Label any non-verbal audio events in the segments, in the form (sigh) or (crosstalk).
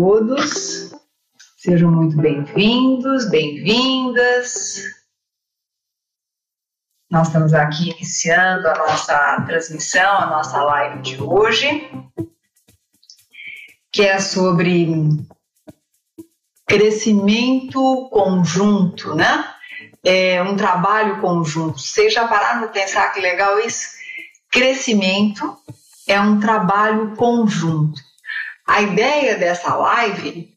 todos, sejam muito bem-vindos, bem-vindas. Nós estamos aqui iniciando a nossa transmissão, a nossa live de hoje, que é sobre crescimento conjunto, né? É um trabalho conjunto. Vocês já pararam de pensar que legal isso? Crescimento é um trabalho conjunto. A ideia dessa live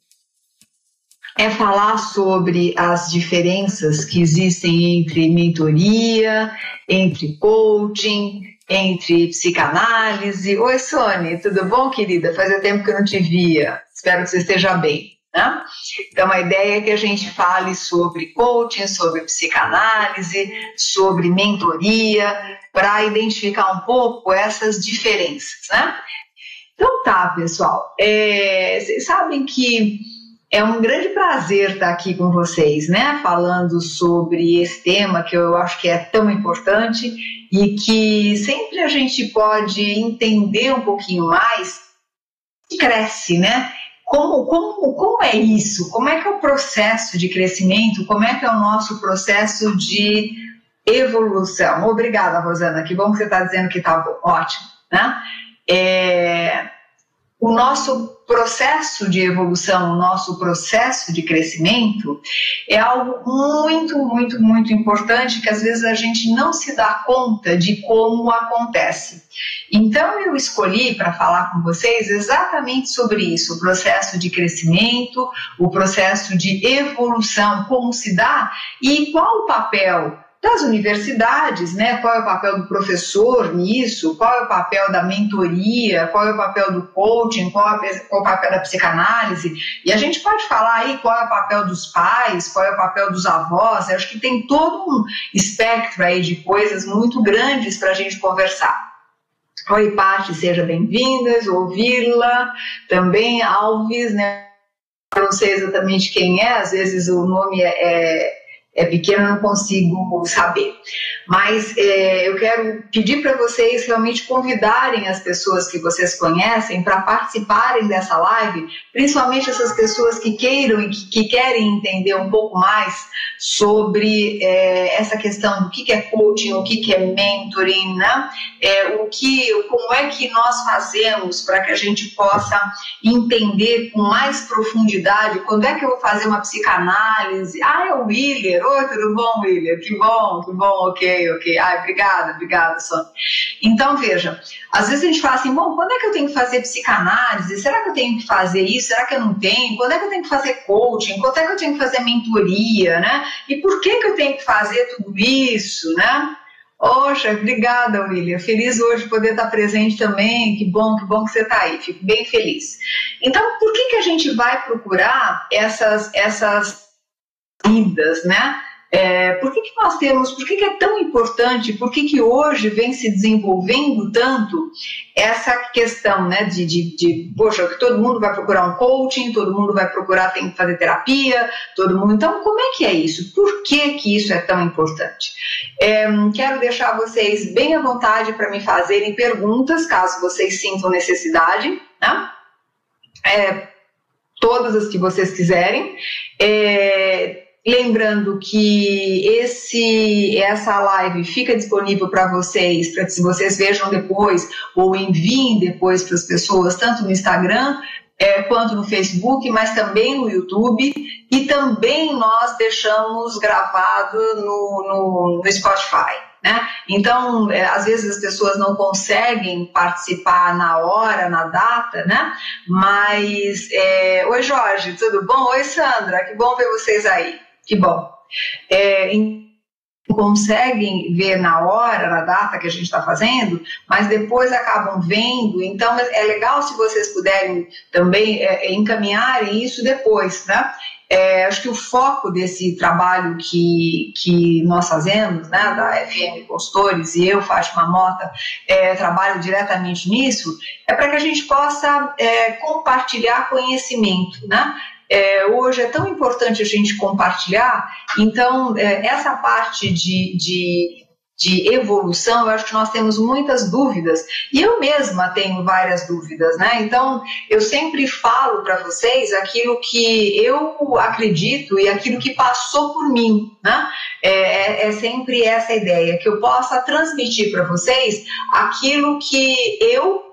é falar sobre as diferenças que existem entre mentoria, entre coaching, entre psicanálise. Oi, Sônia, tudo bom, querida? Fazia tempo que eu não te via. Espero que você esteja bem. Né? Então, a ideia é que a gente fale sobre coaching, sobre psicanálise, sobre mentoria, para identificar um pouco essas diferenças. Né? Então tá, pessoal. É, vocês sabem que é um grande prazer estar aqui com vocês, né? Falando sobre esse tema que eu acho que é tão importante e que sempre a gente pode entender um pouquinho mais e cresce, né? Como, como, como é isso? Como é que é o processo de crescimento? Como é que é o nosso processo de evolução? Obrigada, Rosana. Que bom que você está dizendo que está ótimo, né? É, o nosso processo de evolução, o nosso processo de crescimento é algo muito, muito, muito importante que às vezes a gente não se dá conta de como acontece. Então eu escolhi para falar com vocês exatamente sobre isso, o processo de crescimento, o processo de evolução, como se dá e qual o papel das universidades, né? Qual é o papel do professor nisso? Qual é o papel da mentoria? Qual é o papel do coaching? Qual é, o papel da psicanálise? E a gente pode falar aí qual é o papel dos pais, qual é o papel dos avós. Eu acho que tem todo um espectro aí de coisas muito grandes para a gente conversar. Oi, Paty, seja bem-vindas, ouvi-la. Também Alves, né? Eu não sei exatamente quem é, às vezes o nome é, é é pequeno, não consigo saber. Mas é, eu quero pedir para vocês realmente convidarem as pessoas que vocês conhecem para participarem dessa live, principalmente essas pessoas que queiram e que, que querem entender um pouco mais sobre é, essa questão do que, que é coaching, o que, que é mentoring, né? É, o que, como é que nós fazemos para que a gente possa entender com mais profundidade quando é que eu vou fazer uma psicanálise. Ah, é o Willer Oi, tudo bom, William? Que bom, que bom, ok, ok. Ai, obrigada, obrigada, Sônia. Então, veja, às vezes a gente fala assim, bom, quando é que eu tenho que fazer psicanálise? Será que eu tenho que fazer isso? Será que eu não tenho? Quando é que eu tenho que fazer coaching? Quando é que eu tenho que fazer mentoria, né? E por que que eu tenho que fazer tudo isso, né? Poxa, obrigada, William. Feliz hoje de poder estar presente também. Que bom, que bom que você está aí. Fico bem feliz. Então, por que, que a gente vai procurar essas, essas vidas, né? É, por que, que nós temos, por que, que é tão importante, por que, que hoje vem se desenvolvendo tanto essa questão né, de, de, de, poxa, que todo mundo vai procurar um coaching, todo mundo vai procurar, tem que fazer terapia, todo mundo. Então, como é que é isso? Por que, que isso é tão importante? É, quero deixar vocês bem à vontade para me fazerem perguntas, caso vocês sintam necessidade, né? É, todas as que vocês quiserem. É, Lembrando que esse essa live fica disponível para vocês, para que vocês vejam depois ou enviem depois para as pessoas, tanto no Instagram é, quanto no Facebook, mas também no YouTube. E também nós deixamos gravado no, no, no Spotify. Né? Então, é, às vezes as pessoas não conseguem participar na hora, na data, né? Mas, é... oi Jorge, tudo bom? Oi Sandra, que bom ver vocês aí. Que bom. É, conseguem ver na hora, na data que a gente está fazendo, mas depois acabam vendo. Então é legal se vocês puderem também é, é, isso depois, né? É, acho que o foco desse trabalho que, que nós fazemos, né, da FM Consultores e eu, Fátima Mota, é, trabalho diretamente nisso, é para que a gente possa é, compartilhar conhecimento, né? É, hoje é tão importante a gente compartilhar, então é, essa parte de, de, de evolução, eu acho que nós temos muitas dúvidas e eu mesma tenho várias dúvidas, né? Então eu sempre falo para vocês aquilo que eu acredito e aquilo que passou por mim, né? É, é, é sempre essa ideia que eu possa transmitir para vocês aquilo que eu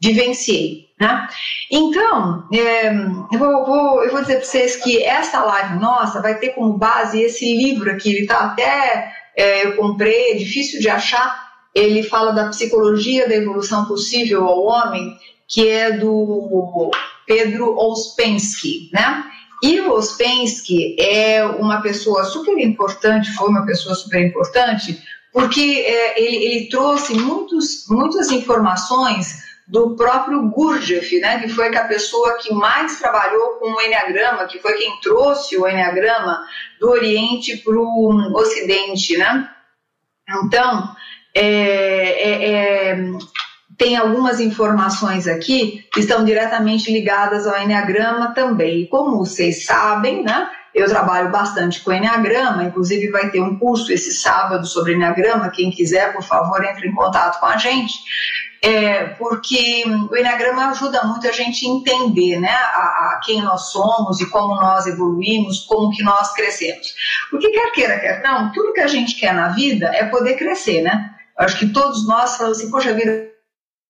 vivenciei. Né? Então, é, eu, vou, vou, eu vou dizer para vocês que essa live nossa vai ter como base esse livro aqui, ele está até é, eu comprei, é difícil de achar. Ele fala da psicologia da evolução possível ao homem, que é do Pedro Ouspensky, né? E o Ouspensky é uma pessoa super importante, foi uma pessoa super importante, porque é, ele, ele, trouxe muitos, muitas informações do próprio Gurdjieff, né, que foi a pessoa que mais trabalhou com o Enneagrama, que foi quem trouxe o Enneagrama do Oriente para o Ocidente. Né? Então, é, é, é, tem algumas informações aqui que estão diretamente ligadas ao Enneagrama também. Como vocês sabem, né, eu trabalho bastante com Enneagrama, inclusive vai ter um curso esse sábado sobre Enneagrama. Quem quiser, por favor, entre em contato com a gente é, porque o Enneagrama ajuda muito a gente entender né, a, a, quem nós somos e como nós evoluímos, como que nós crescemos. Porque quer queira, quer não, tudo que a gente quer na vida é poder crescer, né? Acho que todos nós falamos assim, poxa vida,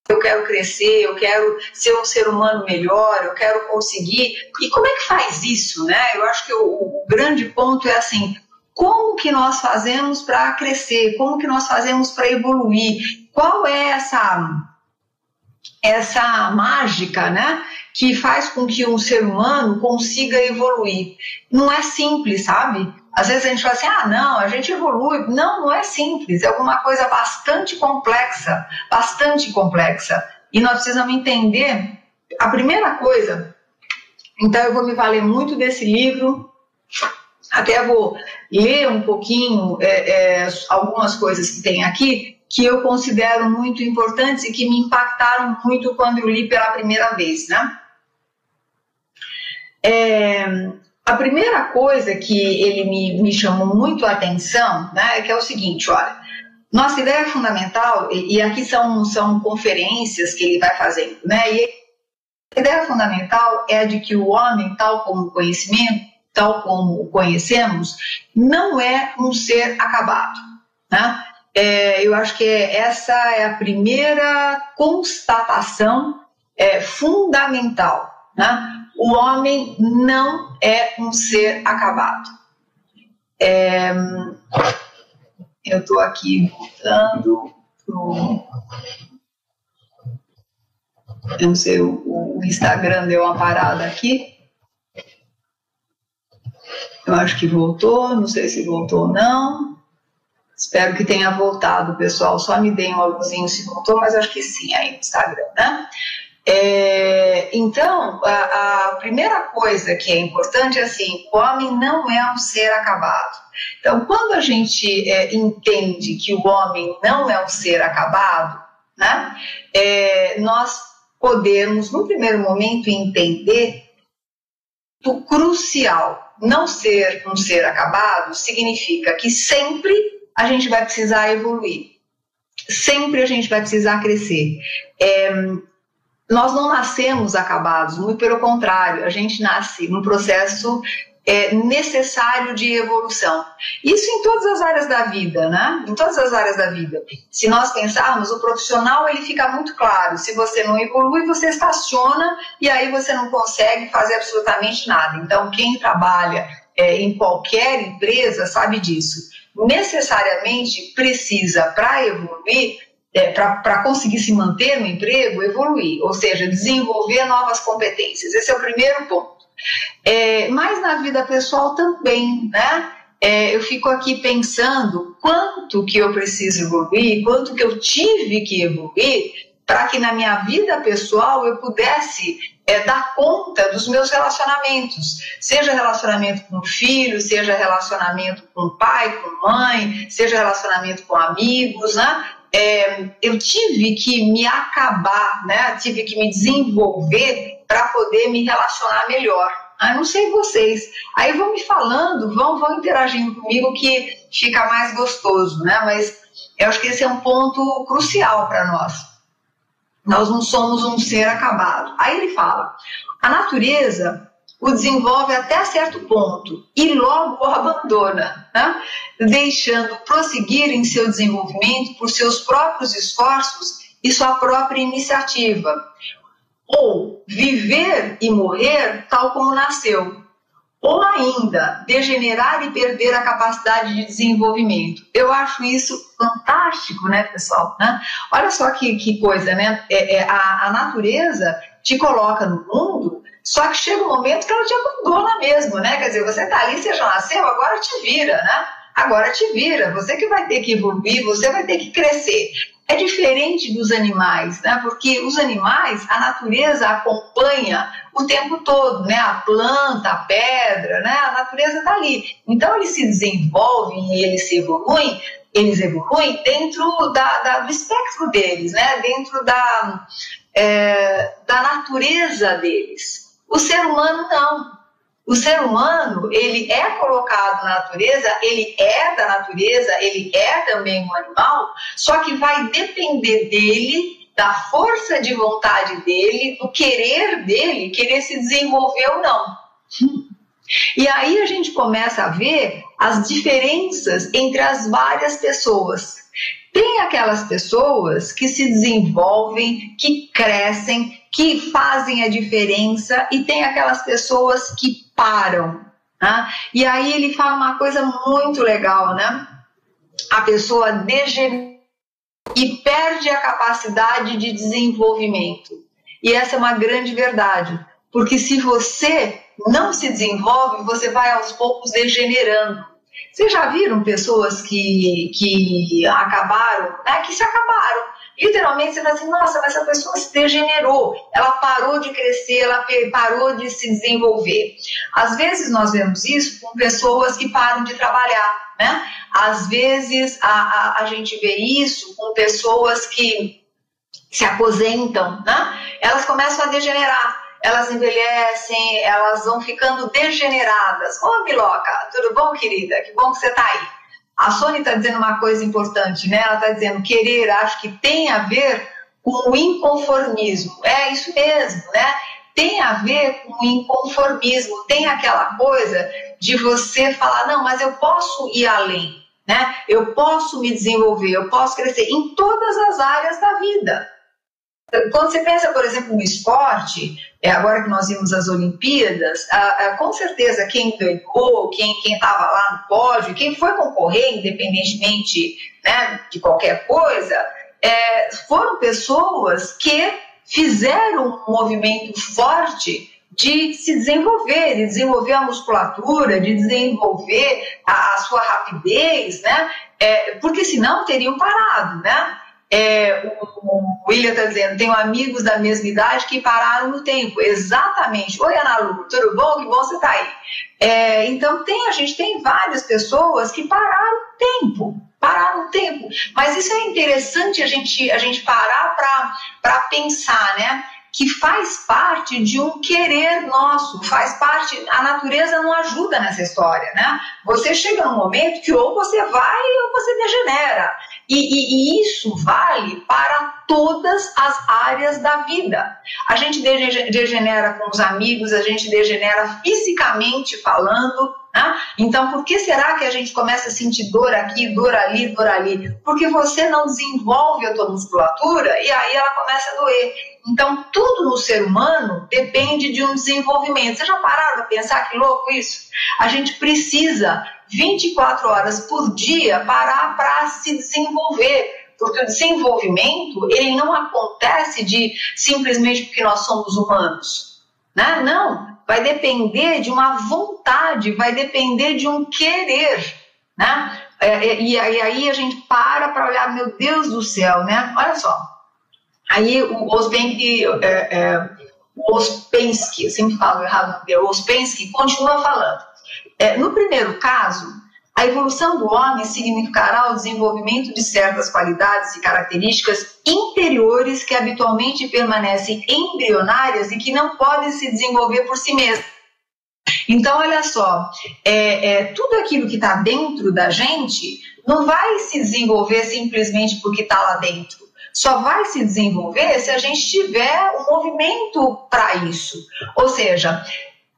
eu quero crescer, eu quero ser um ser humano melhor, eu quero conseguir. E como é que faz isso, né? Eu acho que o, o grande ponto é assim, como que nós fazemos para crescer, como que nós fazemos para evoluir, qual é essa essa mágica, né, que faz com que um ser humano consiga evoluir. Não é simples, sabe? Às vezes a gente fala assim, ah, não, a gente evolui. Não, não é simples, é alguma coisa bastante complexa, bastante complexa. E nós precisamos entender a primeira coisa. Então eu vou me valer muito desse livro, até vou ler um pouquinho é, é, algumas coisas que tem aqui, que eu considero muito importantes e que me impactaram muito quando eu li pela primeira vez, né? É, a primeira coisa que ele me, me chamou muito a atenção, né, é que é o seguinte, olha, nossa ideia fundamental, e, e aqui são, são conferências que ele vai fazendo, né, e a ideia fundamental é a de que o homem, tal como o conhecimento, tal como o conhecemos, não é um ser acabado, né? É, eu acho que essa é a primeira constatação é, fundamental. Né? O homem não é um ser acabado. É, eu estou aqui voltando pro. Eu não sei, o Instagram deu uma parada aqui. Eu acho que voltou, não sei se voltou ou não. Espero que tenha voltado, pessoal. Só me deem um luzinho se voltou, mas acho que sim, aí no Instagram, né? É, então, a, a, primeira coisa que é importante é assim: o homem não é um ser acabado. Então, quando a gente é, entende que o homem não é um ser acabado, né, é, nós podemos, no primeiro momento, entender o crucial. Não ser um ser acabado significa que sempre a gente vai precisar evoluir. Sempre a gente vai precisar crescer. É, nós não nascemos acabados, muito pelo contrário, a gente nasce num processo é, necessário de evolução. Isso em todas as áreas da vida, né? Em todas as áreas da vida. Se nós pensarmos, o profissional ele fica muito claro. Se você não evolui, você estaciona e aí você não consegue fazer absolutamente nada. Então, quem trabalha é, em qualquer empresa sabe disso necessariamente precisa, para evoluir, é, para conseguir se manter no emprego, evoluir, ou seja, desenvolver novas competências. Esse é o primeiro ponto. É, mas na vida pessoal também, né? É, eu fico aqui pensando quanto que eu preciso evoluir, quanto que eu tive que evoluir para que na minha vida pessoal eu pudesse é, dar conta dos meus relacionamentos, seja relacionamento com filho, seja relacionamento com pai, com mãe, seja relacionamento com amigos, né? É, eu tive que me acabar, né? Tive que me desenvolver para poder me relacionar melhor. Ah, não sei vocês. Aí vão me falando, vão, vão interagindo comigo que fica mais gostoso, né? Mas Eu acho que esse é um ponto crucial para nós. Nós não somos um ser acabado. Aí ele fala: a natureza o desenvolve até certo ponto e logo o abandona, né? deixando prosseguir em seu desenvolvimento por seus próprios esforços e sua própria iniciativa. Ou viver e morrer tal como nasceu, ou ainda degenerar e perder a capacidade de desenvolvimento. Eu acho isso fantástico, né, pessoal? Né? Olha só que, que coisa, né? É, é, a, a natureza te coloca no mundo, só que chega um momento que ela te abandona mesmo, né? Quer dizer, você tá ali, você já nasceu, agora te vira, né? Agora te vira, você que vai ter que evoluir, você vai ter que crescer. É diferente dos animais, né? Porque os animais, a natureza acompanha o tempo todo, né? A planta, a pedra, né? A natureza está ali. Então eles se desenvolvem e eles se evoluem, eles evoluem dentro da, da do espectro deles, né? Dentro da, é, da natureza deles. O ser humano não. O ser humano, ele é colocado na natureza, ele é da natureza, ele é também um animal, só que vai depender dele, da força de vontade dele, do querer dele, querer se desenvolver ou não. E aí a gente começa a ver as diferenças entre as várias pessoas. Tem aquelas pessoas que se desenvolvem, que crescem, que fazem a diferença, e tem aquelas pessoas que param. Né? E aí ele fala uma coisa muito legal, né? A pessoa degenera e perde a capacidade de desenvolvimento. E essa é uma grande verdade, porque se você não se desenvolve, você vai aos poucos degenerando. Vocês já viram pessoas que, que acabaram, né, que se acabaram? Literalmente você fala assim, nossa, mas essa pessoa se degenerou, ela parou de crescer, ela parou de se desenvolver. Às vezes nós vemos isso com pessoas que param de trabalhar, né? Às vezes a, a, a gente vê isso com pessoas que se aposentam, né? Elas começam a degenerar elas envelhecem, elas vão ficando degeneradas. Ô, Miloca, tudo bom, querida? Que bom que você está aí. A Sônia está dizendo uma coisa importante, né? Ela está dizendo querer, acho que tem a ver com o inconformismo. É isso mesmo, né? Tem a ver com o inconformismo. Tem aquela coisa de você falar, não, mas eu posso ir além, né? Eu posso me desenvolver, eu posso crescer em todas as áreas da vida. Quando você pensa, por exemplo, no esporte, é, agora que nós vimos as Olimpíadas, com certeza quem ganhou, quem estava lá no pódio, quem foi concorrer, independentemente né, de qualquer coisa, é, foram pessoas que fizeram um movimento forte de se desenvolver, de desenvolver a musculatura, de desenvolver a, a sua rapidez, né? É, porque senão teriam parado, né? É, o, William está dizendo, tenho amigos da mesma idade que pararam no tempo. Exatamente. Oi, Ana Lu, tudo bom? Que bom você está aí. É, então, tem, a gente tem várias pessoas que pararam no tempo. Pararam no tempo. Mas isso é interessante a gente, a gente parar para pensar, né? que faz parte de um querer nosso, faz parte, a natureza não ajuda nessa história, né? Você chega num momento que ou você vai ou você degenera. E, e, e, isso vale para todas as áreas da vida. A gente degenera com os amigos, a gente degenera fisicamente falando. Né? Então, por que será que a gente começa a sentir dor aqui, dor ali, dor ali? Porque você não desenvolve a tua musculatura e aí ela começa a doer. Então, tudo no ser humano depende de um desenvolvimento. Vocês já pararam para pensar que louco isso? A gente precisa 24 horas por dia parar para se desenvolver. Porque o desenvolvimento, ele não acontece de simplesmente porque nós somos humanos. Né? Não, vai depender de uma vontade, vai depender de um querer. Né? É, é, e, aí a gente para para olhar, meu Deus do céu, né? Olha só. Aí o Ospenski, é, é, Ospensky, eu sempre falo errado, o Ospensky continua falando. É, no primeiro caso, a evolução do homem significará o desenvolvimento de certas qualidades e características interiores que habitualmente permanecem embrionárias e que não podem se desenvolver por si mesmas. Então, olha só, é, é tudo aquilo que está dentro da gente não vai se desenvolver simplesmente porque está lá dentro. Só vai se desenvolver se a gente tiver um movimento para isso. Ou seja,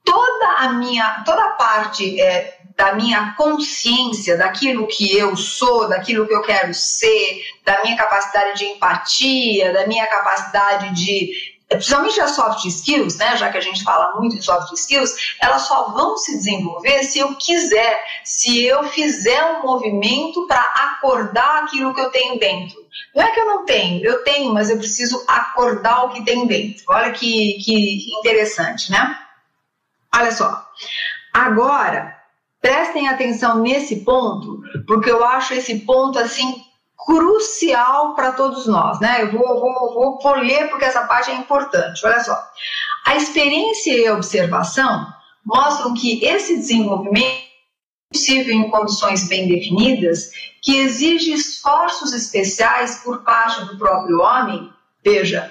toda a minha, toda a parte é, da minha consciência, daquilo que eu sou, daquilo que eu quero ser, da minha capacidade de empatia, da minha capacidade de principalmente as soft skills, né, já que a gente fala muito de soft skills, elas só vão se desenvolver se eu quiser, se eu fizer um movimento para acordar aquilo que eu tenho dentro. Não é que eu não tenho, eu tenho, mas eu preciso acordar o que tem dentro. Olha que, que interessante, né? Olha só. Agora, prestem atenção nesse ponto, porque eu acho esse ponto assim crucial para todos nós, né? Eu vou, vou, vou, vou ler porque essa parte é importante. Olha só. A experiência e a observação mostram que esse desenvolvimento é possível em condições bem definidas, que exige esforços especiais por parte do próprio homem, veja,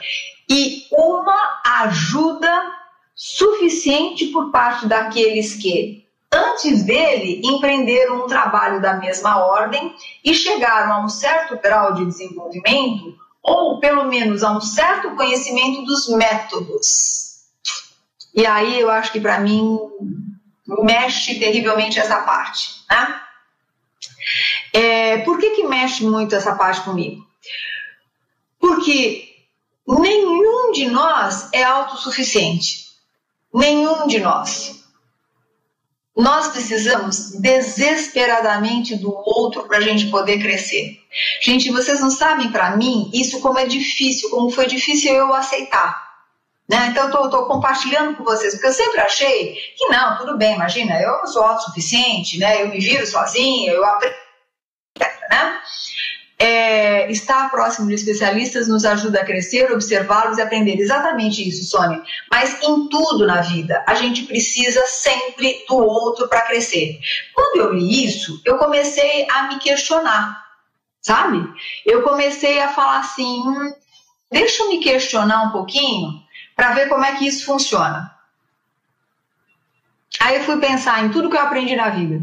e uma ajuda suficiente por parte daqueles que antes dele, empreenderam um trabalho da mesma ordem e chegaram a um certo grau de desenvolvimento, ou pelo menos a um certo conhecimento dos métodos. E aí eu acho que para mim mexe terrivelmente essa parte. Né? É, por que, que mexe muito essa parte comigo? Porque nenhum de nós é autossuficiente. Nenhum de nós. Nós precisamos desesperadamente do outro para a gente poder crescer. Gente, vocês não sabem para mim isso como é difícil, como foi difícil eu aceitar. Né? Então, eu estou compartilhando com vocês, porque eu sempre achei que não, tudo bem, imagina, eu sou autossuficiente, né? eu me viro sozinha, eu aprendo, né? É, estar próximo de especialistas nos ajuda a crescer, observá-los e aprender. Exatamente isso, Sônia. Mas em tudo na vida, a gente precisa sempre do outro para crescer. Quando eu li isso, eu comecei a me questionar, sabe? Eu comecei a falar assim: hum, deixa eu me questionar um pouquinho para ver como é que isso funciona. Aí eu fui pensar em tudo que eu aprendi na vida.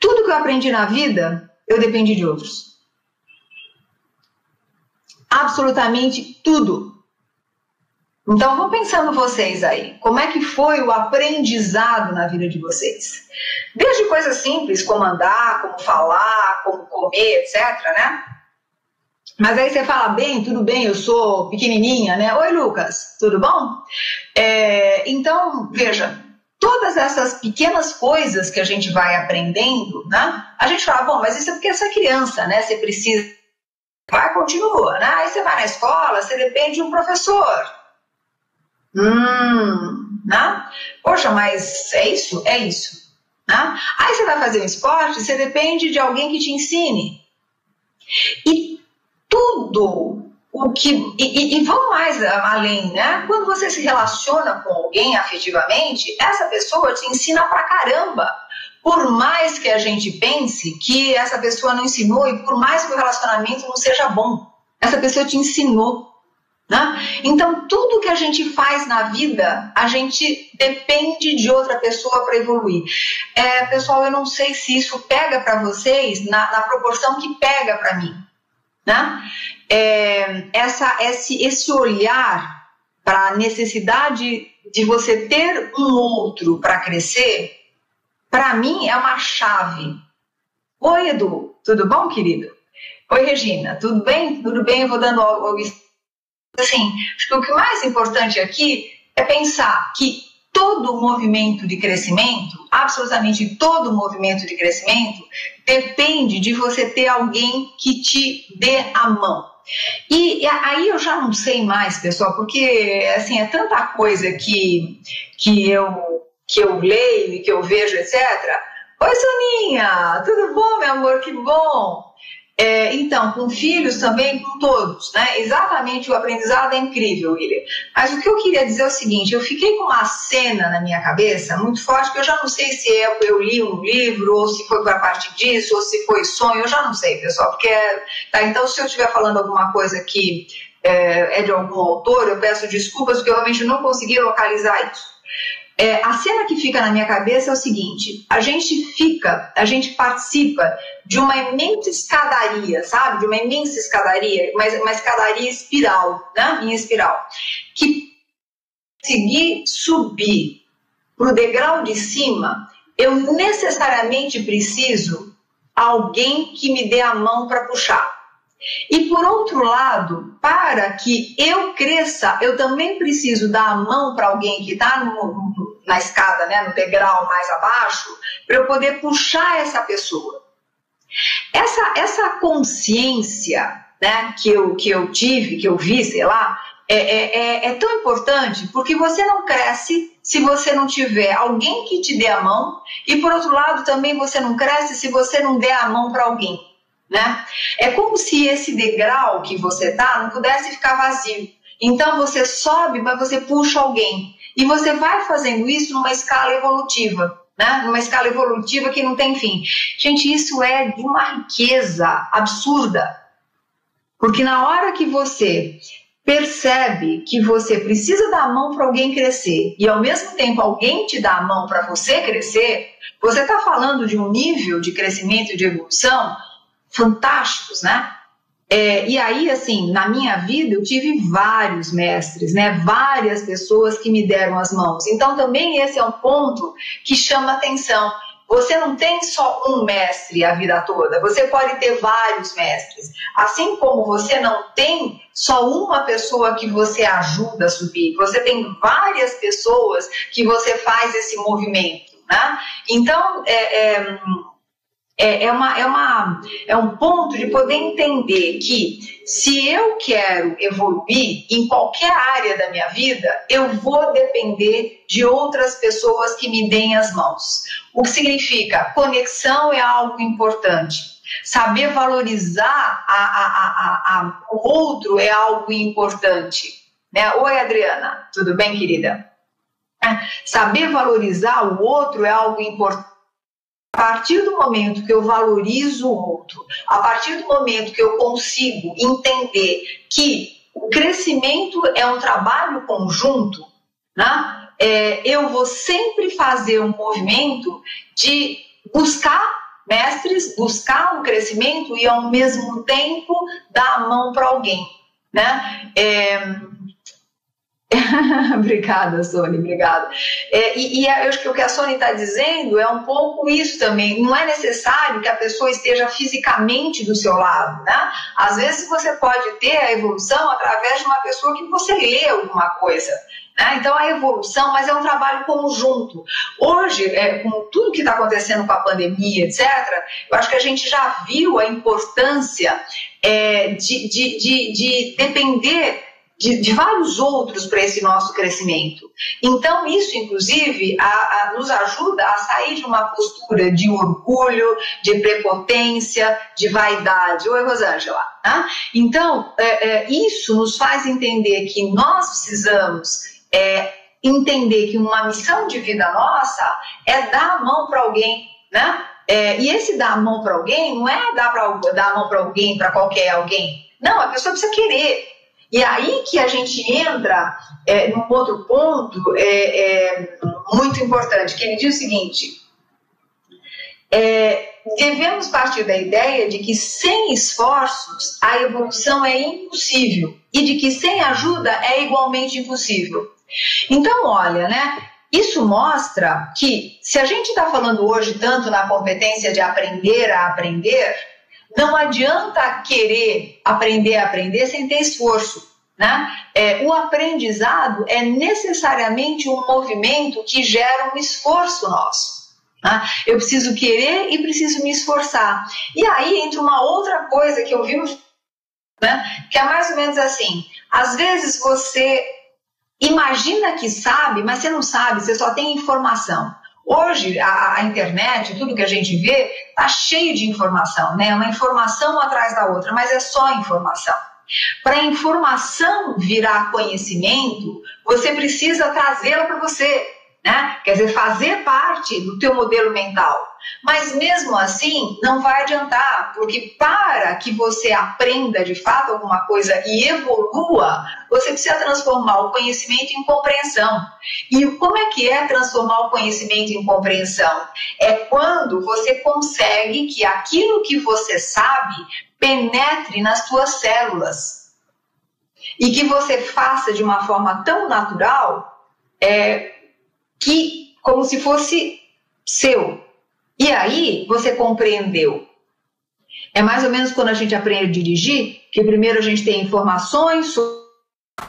Tudo que eu aprendi na vida, eu dependi de outros absolutamente tudo. Então vão pensando vocês aí, como é que foi o aprendizado na vida de vocês? Desde coisas simples, como andar, como falar, como comer, etc, né? Mas aí você fala, bem, tudo bem, eu sou pequenininha, né? Oi, Lucas, tudo bom? É, então, veja, todas essas pequenas coisas que a gente vai aprendendo, né? A gente fala, bom, mas isso é porque essa criança, né? Você precisa Vai, continua. Né? Aí você vai na escola, você depende de um professor. Hum, né? Poxa, mas é isso? É isso. Né? Aí você vai fazer um esporte, você depende de alguém que te ensine. E tudo o que. E, e, e vão mais além, né? Quando você se relaciona com alguém afetivamente, essa pessoa te ensina pra caramba por mais que a gente pense que essa pessoa não ensinou e por mais que o relacionamento não seja bom, essa pessoa te ensinou. Né? Então, tudo que a gente faz na vida, a gente depende de outra pessoa para evoluir. É, pessoal, eu não sei se isso pega para vocês na, na, proporção que pega para mim. Né? É, essa, esse, esse olhar para a necessidade de você ter um outro para crescer para mim é uma chave. Oi, Edu, tudo bom, querido? Oi, Regina, tudo bem? Tudo bem, eu vou dando algo. Assim, acho que o que mais importante aqui é pensar que todo movimento de crescimento, absolutamente todo movimento de crescimento, depende de você ter alguém que te dê a mão. E, aí eu já não sei mais, pessoal, porque assim é tanta coisa que, que eu que eu leio e que eu vejo, etc. Oi, Soninha, tudo bom, meu amor? Que bom! É, então, com filhos também, com todos, né? Exatamente, o aprendizado é incrível, William. Mas o que eu queria dizer é o seguinte: eu fiquei com uma cena na minha cabeça muito forte, que eu já não sei se eu, eu li um livro, ou se foi para parte disso, ou se foi sonho, eu já não sei, pessoal, porque. Tá, então, se eu estiver falando alguma coisa que é, é de algum autor, eu peço desculpas, porque eu realmente não consegui localizar isso. É, a cena que fica na minha cabeça é o seguinte: a gente fica, a gente participa de uma imensa escadaria, sabe? De uma imensa escadaria, mas uma escadaria espiral, né? Em espiral, que conseguir subir para o degrau de cima, eu necessariamente preciso alguém que me dê a mão para puxar. E por outro lado, para que eu cresça, eu também preciso dar a mão para alguém que está na escada, né, no degrau mais abaixo, para eu poder puxar essa pessoa. Essa, essa consciência né, que, eu, que eu tive, que eu vi, sei lá, é, é, é, é tão importante porque você não cresce se você não tiver alguém que te dê a mão, e por outro lado, também você não cresce se você não der a mão para alguém. Né? É como se esse degrau que você tá não pudesse ficar vazio. Então você sobe, mas você puxa alguém. E você vai fazendo isso numa escala evolutiva, né? Numa escala evolutiva que não tem fim. Gente, isso é de uma riqueza absurda. Porque na hora que você percebe que você precisa dar a mão para alguém crescer e ao mesmo tempo alguém te dá a mão para você crescer, você está falando de um nível de crescimento e de evolução fantásticos, né? É, e aí, assim, na minha vida eu tive vários mestres, né? Várias pessoas que me deram as mãos. Então, também esse é um ponto que chama atenção. Você não tem só um mestre a vida toda, você pode ter vários mestres. Assim como você não tem só uma pessoa que você ajuda a subir, você tem várias pessoas que você faz esse movimento. Né? Então, é, é é, é, uma, é, uma, é um ponto de poder entender que se eu quero evoluir em qualquer área da minha vida, eu vou depender de outras pessoas que me deem as mãos. O que significa conexão é algo importante. Saber valorizar a, a, a, o outro é algo importante. Né? Oi, Adriana, tudo bem, querida? É, saber valorizar o outro é algo importante a partir do momento que eu valorizo o outro, a partir do momento que eu consigo entender que o crescimento é um trabalho conjunto, né? É, eu vou sempre fazer um movimento de buscar mestres, buscar um crescimento e ao mesmo tempo dar a mão para alguém, né? É, (laughs) obrigada, Sônia, obrigada. É, e, e eu acho que o que a Sônia está dizendo é um pouco isso também. Não é necessário que a pessoa esteja fisicamente do seu lado, né? Às vezes você pode ter a evolução através de uma pessoa que você lê alguma coisa. Né? Então, a evolução, mas é um trabalho conjunto. Hoje, é, com tudo que está acontecendo com a pandemia, etc., eu acho que a gente já viu a importância é, de, de, de, de depender de, de vários outros para esse nosso crescimento. Então, isso, inclusive, a, a, nos ajuda a sair de uma postura de orgulho, de prepotência, de vaidade. Oi, Rosângela. Né? Então, é, é, isso nos faz entender que nós precisamos é, entender que uma missão de vida nossa é dar a mão para alguém, né? É, e esse dar a mão para alguém não é dar, pra, dar a mão para alguém, para qualquer alguém. Não, a pessoa precisa querer. E aí que a gente entra é, num outro ponto é, é, muito importante, que ele diz o seguinte: é, devemos partir da ideia de que sem esforços a evolução é impossível e de que sem ajuda é igualmente impossível. Então, olha, né? Isso mostra que se a gente está falando hoje tanto na competência de aprender a aprender, não adianta querer aprender a aprender sem ter esforço. Né? É, o aprendizado é necessariamente um movimento que gera um esforço nosso. Né? Eu preciso querer e preciso me esforçar. E aí entra uma outra coisa que eu vi, né? que é mais ou menos assim: às vezes você imagina que sabe, mas você não sabe, você só tem informação. Hoje, a, a, internet, tudo que a gente vê, está cheio de informação, né? Uma informação atrás da outra, mas é só informação. Para a informação virar conhecimento, você precisa trazê-la para você. Né? Quer dizer, fazer parte do teu modelo mental. Mas mesmo assim, não vai adiantar, porque para que você aprenda de fato alguma coisa e evolua, você precisa transformar o conhecimento em compreensão. E como é que é transformar o conhecimento em compreensão? É quando você consegue que aquilo que você sabe penetre nas suas células e que você faça de uma forma tão natural é, que como se fosse seu. E aí você compreendeu. É mais ou menos quando a gente aprende a dirigir, que primeiro a gente tem informações,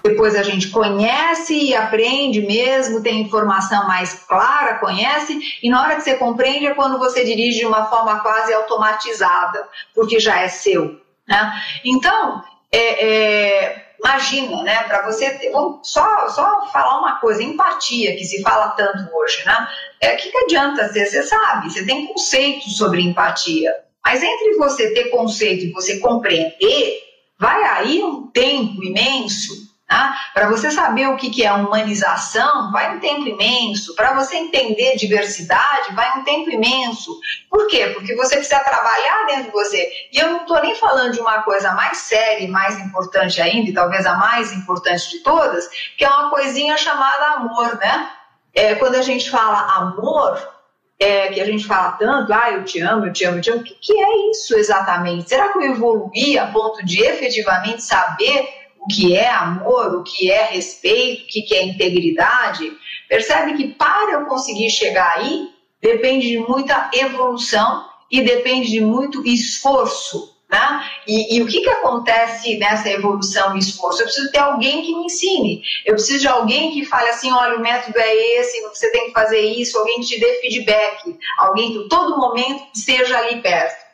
depois a gente conhece e aprende mesmo, tem informação mais clara, conhece, e na hora que você compreende é quando você dirige de uma forma quase automatizada, porque já é seu. Né? Então, é, é, imagina, né, para você ter, vamos só, só falar uma coisa, empatia, que se fala tanto hoje, né? É, que, que adianta ser? Você sabe, você tem conceitos sobre empatia, mas entre você ter conceito e você compreender, vai aí um tempo imenso Tá? Para você saber o que, é humanização, vai um tempo imenso. Para você entender diversidade, vai um tempo imenso. Por quê? Porque você precisa trabalhar dentro de você. E eu não estou nem falando de uma coisa mais séria e mais importante ainda, e talvez a mais importante de todas, que é uma coisinha chamada amor, né? É, quando a gente fala amor, é, que a gente fala tanto, ah, eu te amo, eu te amo, eu te amo, o que, que é isso exatamente? Será que eu evoluí a ponto de efetivamente saber o que é amor, o que é respeito, o que é integridade, percebe que para eu conseguir chegar aí, depende de muita evolução e depende de muito esforço. Né? E, e, o que, que acontece nessa evolução e esforço? Eu preciso ter alguém que me ensine. Eu preciso de alguém que fale assim: olha, o método é esse, você tem que fazer isso, alguém que te dê feedback, alguém que todo momento esteja ali perto.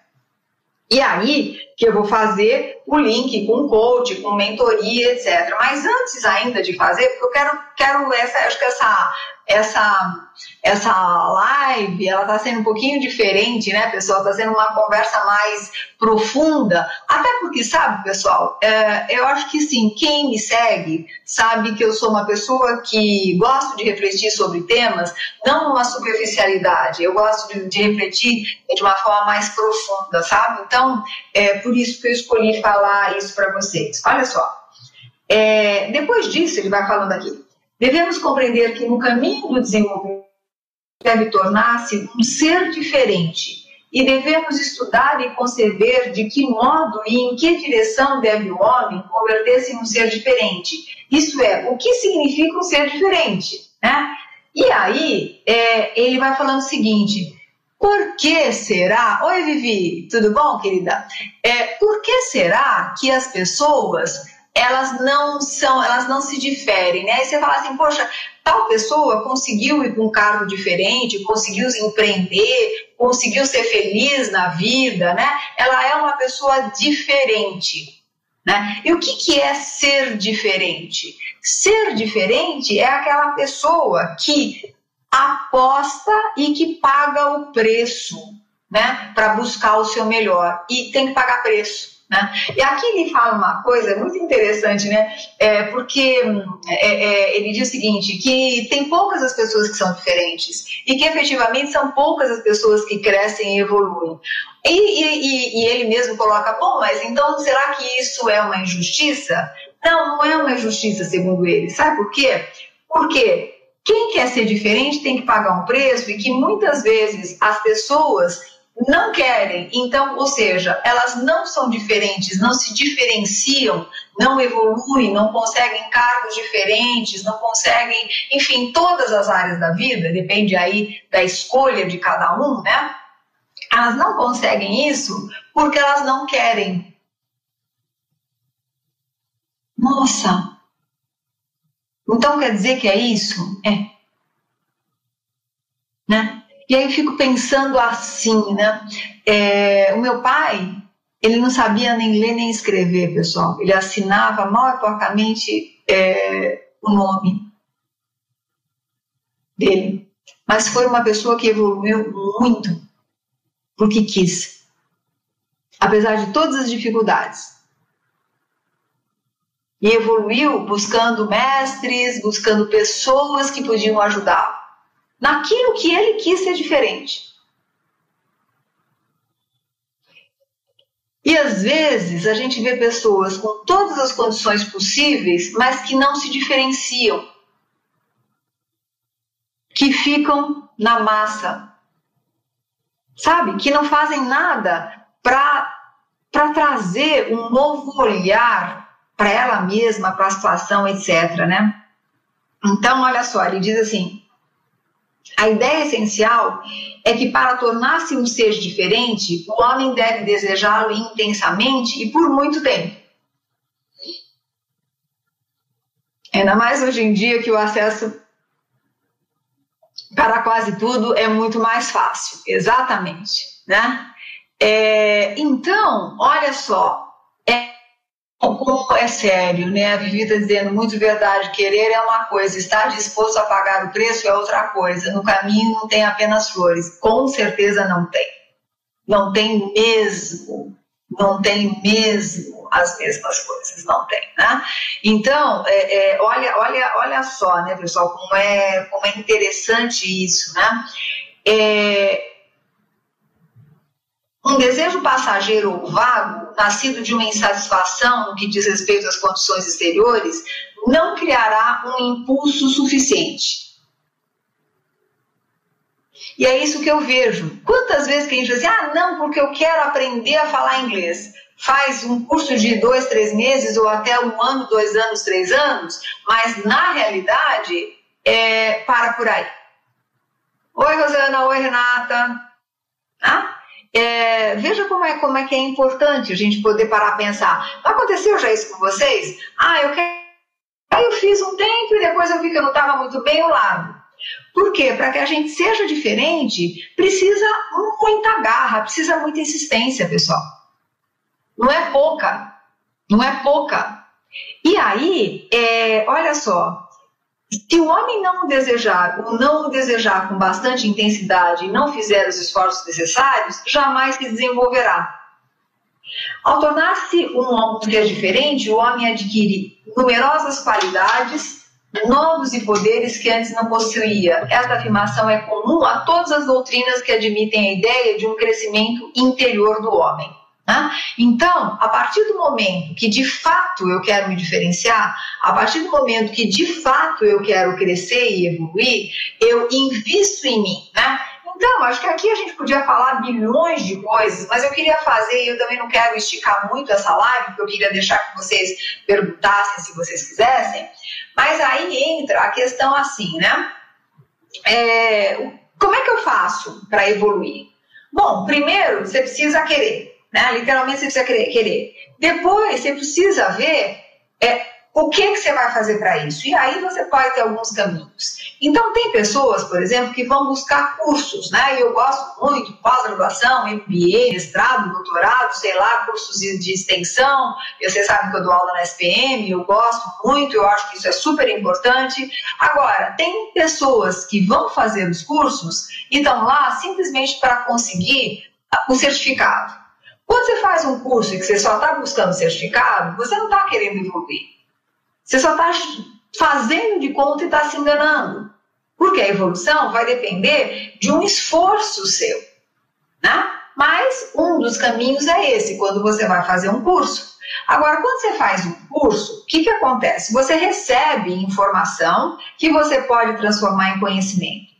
E aí que eu vou fazer o link com coach, com mentoria, etc. Mas antes ainda de fazer, porque eu quero, quero essa, acho que essa essa, essa live ela está sendo um pouquinho diferente, né, pessoal? Está sendo uma conversa mais profunda. Até porque, sabe, pessoal, é, eu acho que sim, quem me segue sabe que eu sou uma pessoa que gosto de refletir sobre temas, não numa superficialidade. Eu gosto de, de refletir de uma forma mais profunda, sabe? Então, é por isso que eu escolhi falar isso para vocês. Olha só. É, depois disso, ele vai falando aqui. Devemos compreender que no caminho do desenvolvimento deve tornar-se um ser diferente e devemos estudar e conceber de que modo e em que direção deve o homem converter-se em um ser diferente. Isso é, o que significa um ser diferente, né? E aí, é, ele vai falando o seguinte: por que será? Oi, Vivi, tudo bom, querida? É, por que será que as pessoas elas não são, elas não se diferem, né? Aí você fala assim, poxa, tal pessoa conseguiu ir para um cargo diferente, conseguiu empreender, conseguiu ser feliz na vida, né? Ela é uma pessoa diferente, né? E o que, que é ser diferente? Ser diferente é aquela pessoa que aposta e que paga o preço, né? Para buscar o seu melhor e tem que pagar preço. Né? E aqui ele fala uma coisa muito interessante, né? É, porque é, é, ele diz o seguinte: que tem poucas as pessoas que são diferentes e que efetivamente são poucas as pessoas que crescem e evoluem. E, e, e ele mesmo coloca: bom, mas então será que isso é uma injustiça? Não, não é uma injustiça, segundo ele. Sabe por quê? Porque quem quer ser diferente tem que pagar um preço e que muitas vezes as pessoas não querem. Então, ou seja, elas não são diferentes, não se diferenciam, não evoluem, não conseguem cargos diferentes, não conseguem, enfim, todas as áreas da vida, depende aí da escolha de cada um, né? Elas não conseguem isso porque elas não querem. Nossa! Então quer dizer que é isso? É. Né? E aí fico pensando assim, né? É, o meu pai, ele não sabia nem ler nem escrever, pessoal. Ele assinava mal e porcamente é, o nome dele. Mas foi uma pessoa que evoluiu muito porque quis. Apesar de todas as dificuldades. E evoluiu buscando mestres, buscando pessoas que podiam ajudá-lo. Naquilo que ele quis ser diferente. E às vezes a gente vê pessoas com todas as condições possíveis, mas que não se diferenciam, que ficam na massa, sabe? Que não fazem nada para trazer um novo olhar para ela mesma, para a situação, etc. Né? Então, olha só, ele diz assim: a ideia essencial é que para tornar-se um ser diferente, o homem deve desejá-lo intensamente e por muito tempo. Ainda mais hoje em dia que o acesso para quase tudo é muito mais fácil, exatamente, né? É, então, olha só, é, como é sério, né? A Vivi está dizendo muito verdade. Querer é uma coisa, estar disposto a pagar o preço é outra coisa. No caminho não tem apenas flores. Com certeza não tem. Não tem mesmo. Não tem mesmo as mesmas coisas, não tem, né? Então, é, é, olha, olha, olha só, né, pessoal, como é, como é interessante isso, né? É, um desejo passageiro ou vago, nascido de uma insatisfação no que diz respeito às condições exteriores, não criará um impulso suficiente. E é isso que eu vejo. Quantas vezes que a gente diz assim, ah, não, porque eu quero aprender a falar inglês. Faz um curso de dois, três meses, ou até um ano, dois anos, três anos, mas na realidade, é, para por aí. Oi, Rosana, oi, Renata. Ah? É, veja como é, como é que é importante a gente poder parar a pensar. Aconteceu já isso com vocês? Ah, eu quero. Aí eu fiz um tempo e depois eu vi que eu não estava muito bem, eu largo. Por quê? Para que a gente seja diferente, precisa muita garra, precisa muita insistência, pessoal. Não é pouca. Não é pouca. E aí, é, olha só, se o homem não o desejar ou não o desejar com bastante intensidade e não fizer os esforços necessários, jamais se desenvolverá. Ao tornar-se um ser diferente, o homem adquire numerosas qualidades, novos e poderes que antes não possuía. Esta afirmação é comum a todas as doutrinas que admitem a ideia de um crescimento interior do homem. Né? Então, a partir do momento que de fato eu quero me diferenciar, a partir do momento que de fato eu quero crescer e evoluir, eu invisto em mim. Né? Então, acho que aqui a gente podia falar milhões de coisas, mas eu queria fazer, e eu também não quero esticar muito essa live, porque eu queria deixar que vocês perguntassem se vocês quisessem. Mas aí entra a questão assim, né? É, como é que eu faço para evoluir? Bom, primeiro você precisa querer. Né? Literalmente você precisa querer. Depois você precisa ver é, o que, que você vai fazer para isso. E aí você pode ter alguns caminhos. Então tem pessoas, por exemplo, que vão buscar cursos, né? Eu gosto muito, pós-graduação, MBA, mestrado, doutorado, sei lá, cursos de extensão. Você sabe que eu dou aula na SPM, eu gosto muito, eu acho que isso é super importante. Agora, tem pessoas que vão fazer os cursos e estão lá simplesmente para conseguir o certificado. Quando você faz um curso e que você só está buscando certificado, você não está querendo evoluir. Você só está fazendo de conta e está se enganando. Porque a evolução vai depender de um esforço seu. Né? Mas um dos caminhos é esse, quando você vai fazer um curso. Agora, quando você faz um curso, o que, que acontece? Você recebe informação que você pode transformar em conhecimento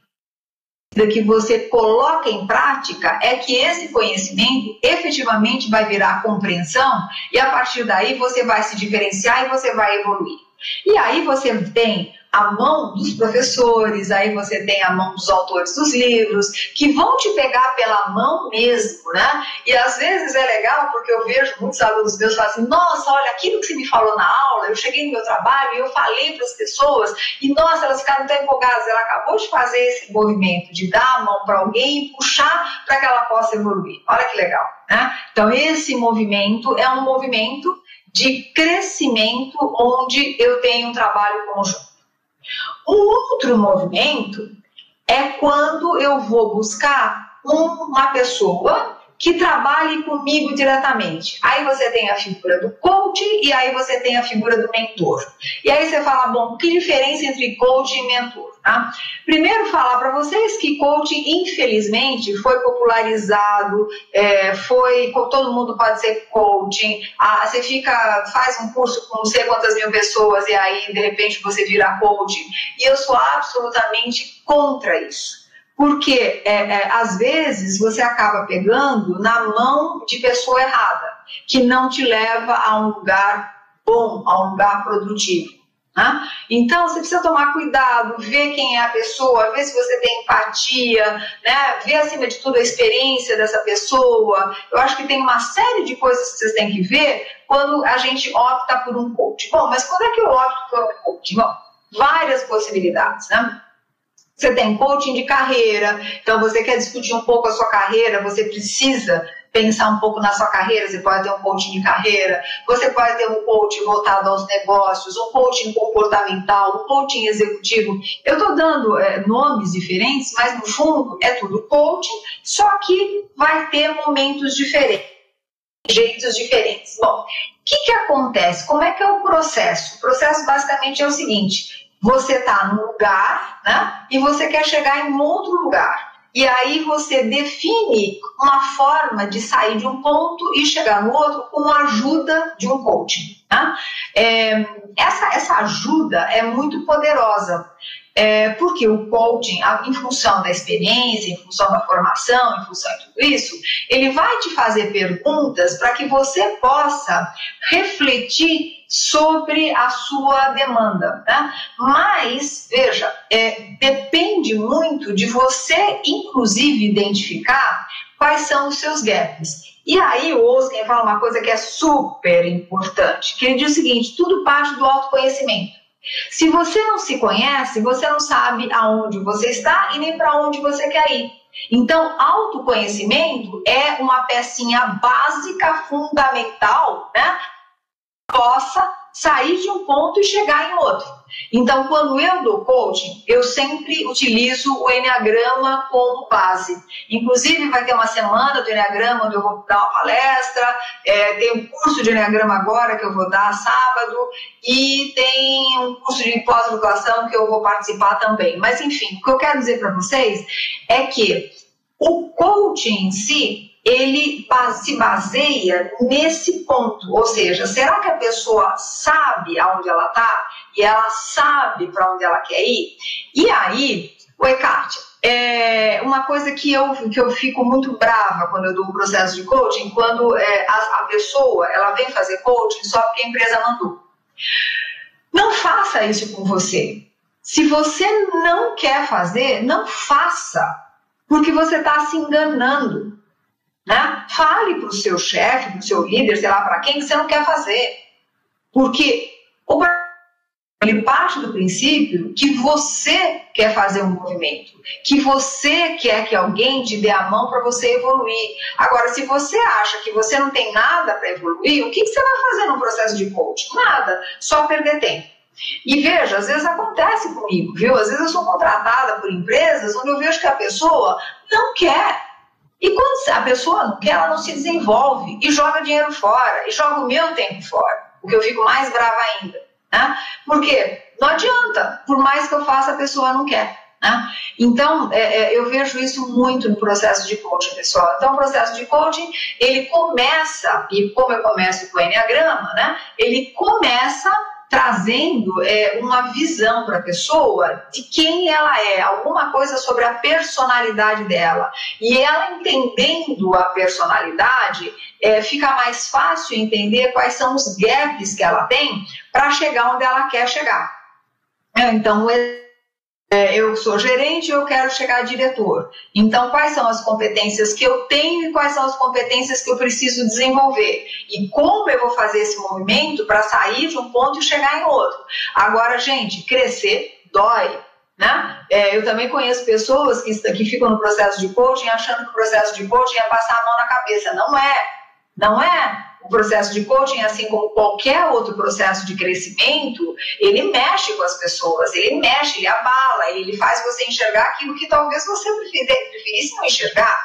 que você coloca em prática é que esse conhecimento efetivamente vai virar compreensão e a partir daí você vai se diferenciar e você vai evoluir. E aí você tem a mão dos professores, aí você tem a mão dos autores dos livros, que vão te pegar pela mão mesmo, né? E às vezes é legal porque eu vejo muitos alunos meus falam assim: nossa, olha, aquilo que você me falou na aula, eu cheguei no meu trabalho e eu falei para as pessoas, e nossa, elas ficaram tão empolgadas. Ela acabou de fazer esse movimento de dar a mão para alguém e puxar para que ela possa evoluir. Olha que legal, né? Então, esse movimento é um movimento de crescimento onde eu tenho um trabalho conjunto. Um outro movimento é quando eu vou buscar uma pessoa que trabalhe comigo diretamente. Aí você tem a figura do coach e aí você tem a figura do mentor. E aí você fala, bom, que diferença entre coach e mentor? Tá? Primeiro, falar para vocês que coaching, infelizmente, foi popularizado, é, foi. Todo mundo pode ser coaching. Ah, você fica, faz um curso com não sei quantas mil pessoas e aí, de repente, você vira coaching. E eu sou absolutamente contra isso. Porque, é, é, às vezes, você acaba pegando na mão de pessoa errada, que não te leva a um lugar bom, a um lugar produtivo. Né? Então, você precisa tomar cuidado, ver quem é a pessoa, ver se você tem empatia, né? ver acima de tudo a experiência dessa pessoa. Eu acho que tem uma série de coisas que vocês têm que ver quando a gente opta por um coach. Bom, mas quando é que eu opto por um coach? Bom, várias possibilidades. Né? Você tem coaching de carreira, então você quer discutir um pouco a sua carreira, você precisa pensar um pouco na sua carreira, você pode ter um coaching de carreira, você pode ter um coaching voltado aos negócios, um coaching comportamental, um coaching executivo. Eu estou dando é, nomes diferentes, mas no fundo é tudo coaching, só que vai ter momentos diferentes, jeitos diferentes. Bom, o que, que acontece? Como é que é o processo? O processo basicamente é o seguinte: você está num lugar né, e você quer chegar em outro lugar. E aí você define uma forma de sair de um ponto e chegar no outro com a ajuda de um coaching. Tá? É, essa, essa ajuda é muito poderosa, é, porque o coaching, em função da experiência, em função da formação, em função de tudo isso, ele vai te fazer perguntas para que você possa refletir sobre a sua demanda. Né? Mas, veja, é, depende muito de você, inclusive, identificar quais são os seus gaps. E aí o Oscar fala uma coisa que é super importante, que ele diz o seguinte, tudo parte do autoconhecimento. Se você não se conhece, você não sabe aonde você está e nem para onde você quer ir. Então, autoconhecimento é uma pecinha básica, fundamental, né? Possa sair de um ponto e chegar em outro. Então, quando eu dou coaching, eu sempre utilizo o Enneagrama como base. Inclusive, vai ter uma semana do Enneagrama onde eu vou dar uma palestra, é, tem um curso de Enneagrama agora que eu vou dar sábado, e tem um curso de pós-graduação que eu vou participar também. Mas, enfim, o que eu quero dizer para vocês é que o coaching em si, ele se baseia nesse ponto, ou seja, será que a pessoa sabe aonde ela está e ela sabe para onde ela quer ir? E aí, o Eckhart, é uma coisa que eu, que eu fico muito brava quando eu dou o processo de coaching, quando é, a, a pessoa ela vem fazer coaching só porque a empresa mandou. Não faça isso com você. Se você não quer fazer, não faça, porque você está se enganando. Né? Fale para o seu chefe, para o seu líder, sei lá para quem, que você não quer fazer. Porque o ele parte do princípio que você quer fazer um movimento, que você quer que alguém te dê a mão para você evoluir. Agora, se você acha que você não tem nada para evoluir, o que, que você vai fazer no processo de coaching? Nada, só perder tempo. E veja, às vezes acontece comigo, viu? Às vezes eu sou contratada por empresas onde eu vejo que a pessoa não quer e quando a pessoa não quer, ela não se desenvolve e joga dinheiro fora, e joga o meu tempo fora, o que eu fico mais brava ainda. Né? Porque não adianta, por mais que eu faça, a pessoa não quer. Né? Então, é, é, eu vejo isso muito no processo de coaching, pessoal. Então, o processo de coaching, ele começa, e como eu começo com o Enneagrama, né? ele começa trazendo é, uma visão para a pessoa de quem ela é, alguma coisa sobre a personalidade dela. E ela entendendo a personalidade, é, fica mais fácil entender quais são os gaps que ela tem para chegar onde ela quer chegar. Então, é, eu sou gerente e eu quero chegar a diretor. Então, quais são as competências que eu tenho e quais são as competências que eu preciso desenvolver? E como eu vou fazer esse movimento para sair de um ponto e chegar em outro? Agora, gente, crescer dói. Né? É, eu também conheço pessoas que, que ficam no processo de coaching achando que o processo de coaching é passar a mão na cabeça. Não é. Não é. O processo de coaching, assim como qualquer outro processo de crescimento, ele mexe com as pessoas, ele mexe, ele abala, ele faz você enxergar aquilo que talvez você preferisse não enxergar,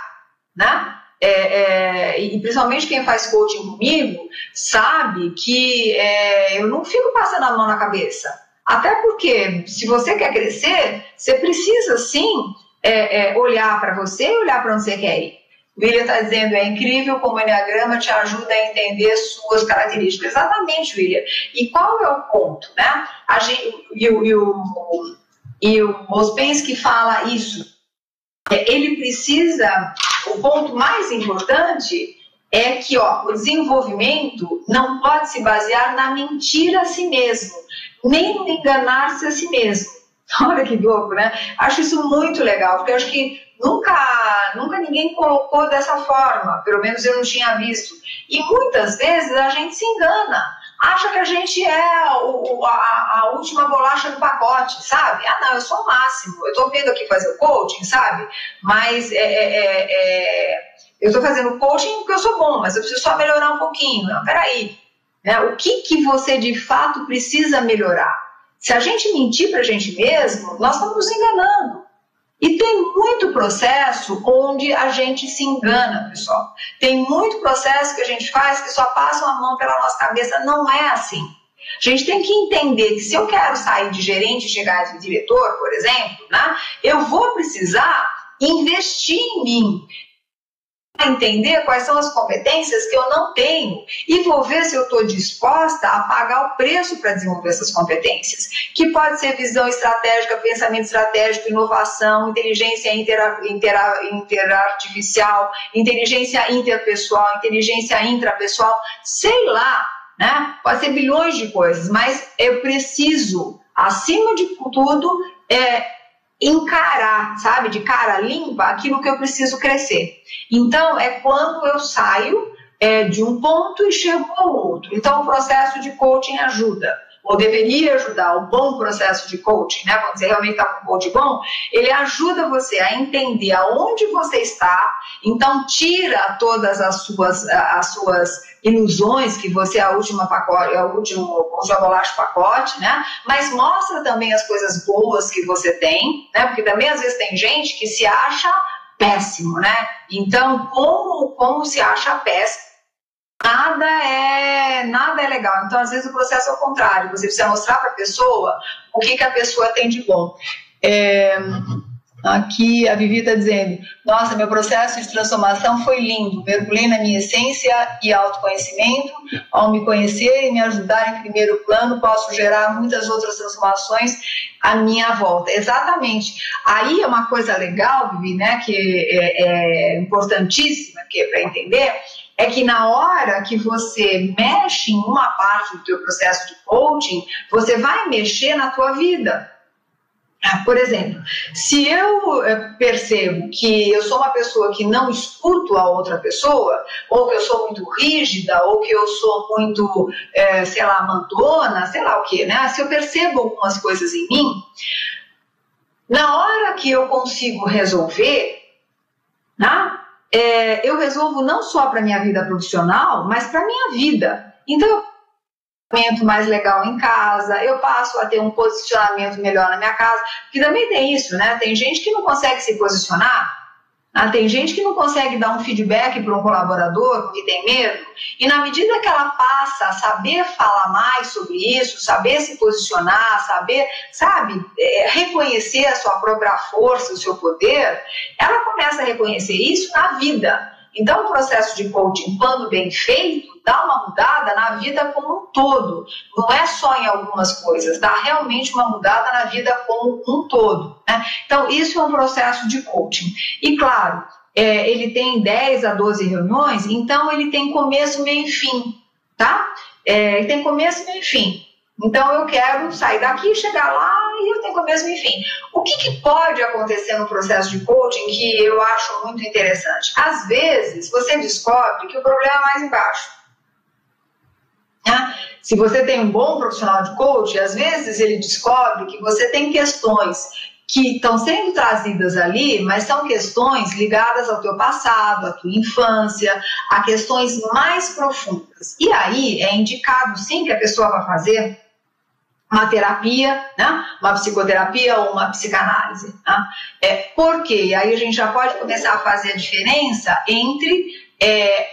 né? É, é, e principalmente quem faz coaching comigo sabe que é, eu não fico passando a mão na cabeça. Até porque, se você quer crescer, você precisa sim é, é, olhar para você e olhar para onde você quer ir. William está dizendo, é incrível como o Enneagrama te ajuda a entender suas características. Exatamente, William. E qual é o ponto? Né? A gente, e, o, e, o, e o Ospensky fala isso. É, ele precisa, o ponto mais importante é que ó, o desenvolvimento não pode se basear na mentira a si mesmo, nem enganar-se a si mesmo. (laughs) Olha que louco, né? Acho isso muito legal, porque acho que nunca, nunca ninguém colocou dessa forma, pelo menos eu não tinha visto. E muitas vezes a gente se engana, acha que a gente é o, a, a, última bolacha do pacote, sabe? Ah, não, eu sou o máximo, eu estou vendo aqui fazer o coaching, sabe? Mas é, é, é, é eu estou fazendo coaching porque eu sou bom, mas eu preciso só melhorar um pouquinho. Não, peraí. Né? O que, que você de fato precisa melhorar? Se a gente mentir para a gente mesmo, nós estamos nos enganando. E tem muito processo onde a gente se engana, pessoal. Tem muito processo que a gente faz que só passa uma mão pela nossa cabeça. Não é assim. A gente tem que entender que se eu quero sair de gerente e chegar de diretor, por exemplo, né, eu vou precisar investir em mim entender quais são as competências que eu não tenho e vou ver se eu estou disposta a pagar o preço para desenvolver essas competências, que pode ser visão estratégica, pensamento estratégico, inovação, inteligência intera, intera, interartificial, inteligência interpessoal, inteligência intrapessoal, sei lá, né? Pode ser bilhões de coisas, mas eu preciso, acima de tudo, é, encarar, sabe, de cara limpa aquilo que eu preciso crescer. Então, é quando eu saio é, de um ponto e chego ao outro. Então, o processo de coaching ajuda ou deveria ajudar, o bom processo de coaching, né? Quando você realmente está com um coach bom, ele ajuda você a entender aonde você está, então tira todas as suas, as suas ilusões que você é a última pacote, é o último conjunto bolacha pacote, né? Mas mostra também as coisas boas que você tem, né? Porque também às vezes tem gente que se acha péssimo, né? Então, como, como se acha péssimo, nada é nada é legal. Então, às vezes, o processo é o contrário. Você precisa mostrar para a pessoa o que, que a pessoa tem de bom. É, aqui a Vivi está dizendo: Nossa, meu processo de transformação foi lindo. Mergulhei na minha essência e autoconhecimento. Ao me conhecer e me ajudar em primeiro plano, posso gerar muitas outras transformações à minha volta. Exatamente. Aí é uma coisa legal, Vivi, né, que é, é importantíssima para entender é que na hora que você mexe em uma parte do teu processo de coaching, você vai mexer na tua vida. Ah, por exemplo, se eu eh, percebo que eu sou uma pessoa que não escuto a outra pessoa, ou que eu sou muito rígida, ou que eu sou muito, é, sei lá, mandona, sei lá o que, né? Se eu percebo algumas coisas em mim, na hora que eu consigo resolver, né? É, eu resolvo não só para minha vida profissional, mas para minha vida. Então, eu posicionamento mais legal em casa, eu passo a ter um posicionamento melhor na minha casa, que também tem isso, né? Tem gente que não consegue se posicionar, ah, tem gente que não consegue dar um feedback para um colaborador porque tem medo, e na medida que ela passa a saber falar mais sobre isso, saber se posicionar, saber, sabe, é, reconhecer a sua própria força, o seu poder, ela começa a reconhecer isso na vida. Então, o processo de coaching, quando bem feito, dá uma mudada na vida como um todo. Não é só em algumas coisas, dá realmente uma mudada na vida como um todo. Né? Então, isso é um processo de coaching. E, claro, é, ele tem 10 a 12 reuniões, então ele tem começo, meio e fim, tá? É, ele tem começo, meio e fim. Então, eu quero sair daqui, chegar lá e eu tenho começo, meio e fim. O que, que pode acontecer no processo de coaching que eu acho muito interessante? Às vezes, você descobre que o problema é mais embaixo. Né? Se você tem um bom profissional de coaching, às vezes ele descobre que você tem questões que estão sendo trazidas ali, mas são questões ligadas ao teu passado, à tua infância, a questões mais profundas. E aí é indicado sim que a pessoa vai fazer uma terapia, né? uma psicoterapia ou uma psicanálise. Né? É, por quê? Aí a gente já pode começar a fazer a diferença entre é,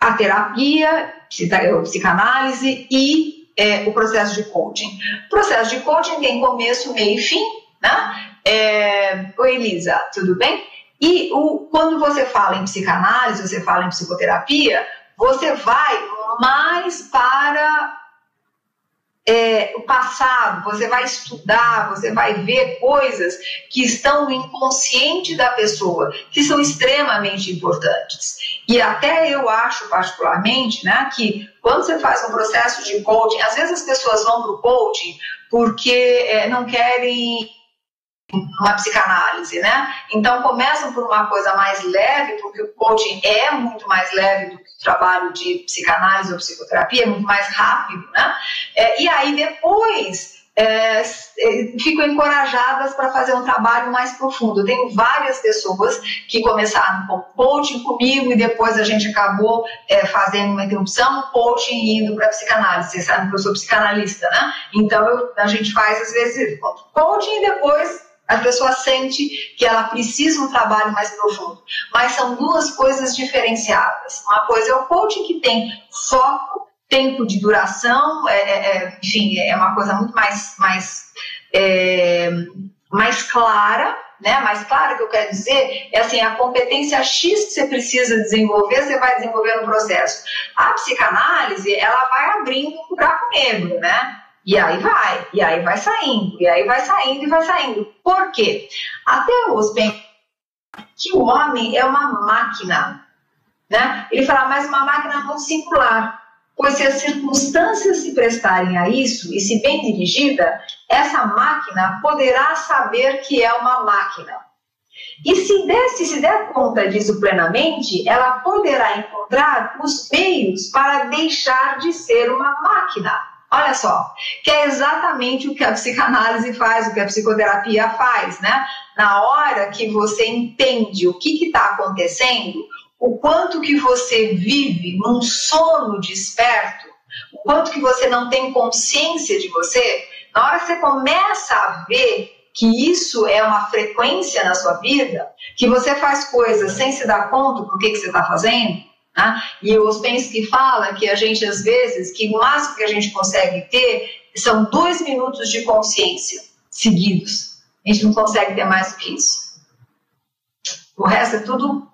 a terapia, psicanálise e é, o processo de coaching. O processo de coaching tem começo, meio e fim, né? É, Oi, Elisa, tudo bem? E o, quando você fala em psicanálise, você fala em psicoterapia, você vai mais para é, o passado, você vai estudar, você vai ver coisas que estão no inconsciente da pessoa, que são extremamente importantes. E até eu acho, particularmente, né, que quando você faz um processo de coaching, às vezes as pessoas vão para o coaching porque é, não querem uma psicanálise, né? Então começam por uma coisa mais leve, porque o coaching é muito mais leve do que o trabalho de psicanálise ou psicoterapia, é muito mais rápido, né? É, e aí depois é, é ficam encorajadas para fazer um trabalho mais profundo. Eu tenho várias pessoas que começaram com coaching comigo e depois a gente acabou é, fazendo uma interrupção, coaching e indo para psicanálise. Vocês sabem que eu sou psicanalista, né? Então eu, a gente faz às vezes coaching e depois a pessoa sente que ela precisa um trabalho mais profundo. Mas são duas coisas diferenciadas. Uma coisa é o coaching que tem foco, tempo de duração, é, é, é enfim, é uma coisa muito mais, mais, é, mais clara, né? Mais clara que eu quero dizer é assim, a competência X que você precisa desenvolver, você vai desenvolver no processo. A psicanálise, ela vai abrindo um buraco negro, né? E aí vai, e aí vai saindo, e aí vai saindo e vai saindo. Por quê? Até os que o homem é uma máquina. Né? Ele fala, mas uma máquina não singular. Pois se as circunstâncias se prestarem a isso, e se bem dirigida, essa máquina poderá saber que é uma máquina. E se der, se der conta disso plenamente, ela poderá encontrar os meios para deixar de ser uma máquina. Olha só, que é exatamente o que a psicanálise faz, o que a psicoterapia faz, né? Na hora que você entende o que está acontecendo, o quanto que você vive num sono desperto, o quanto que você não tem consciência de você, na hora que você começa a ver que isso é uma frequência na sua vida, que você faz coisas sem se dar conta do que, que você está fazendo, né? E o Ouspensky fala que a gente, às vezes, que o máximo que a gente consegue ter são dois minutos de consciência seguidos. A gente não consegue ter mais do que isso. O resto é tudo.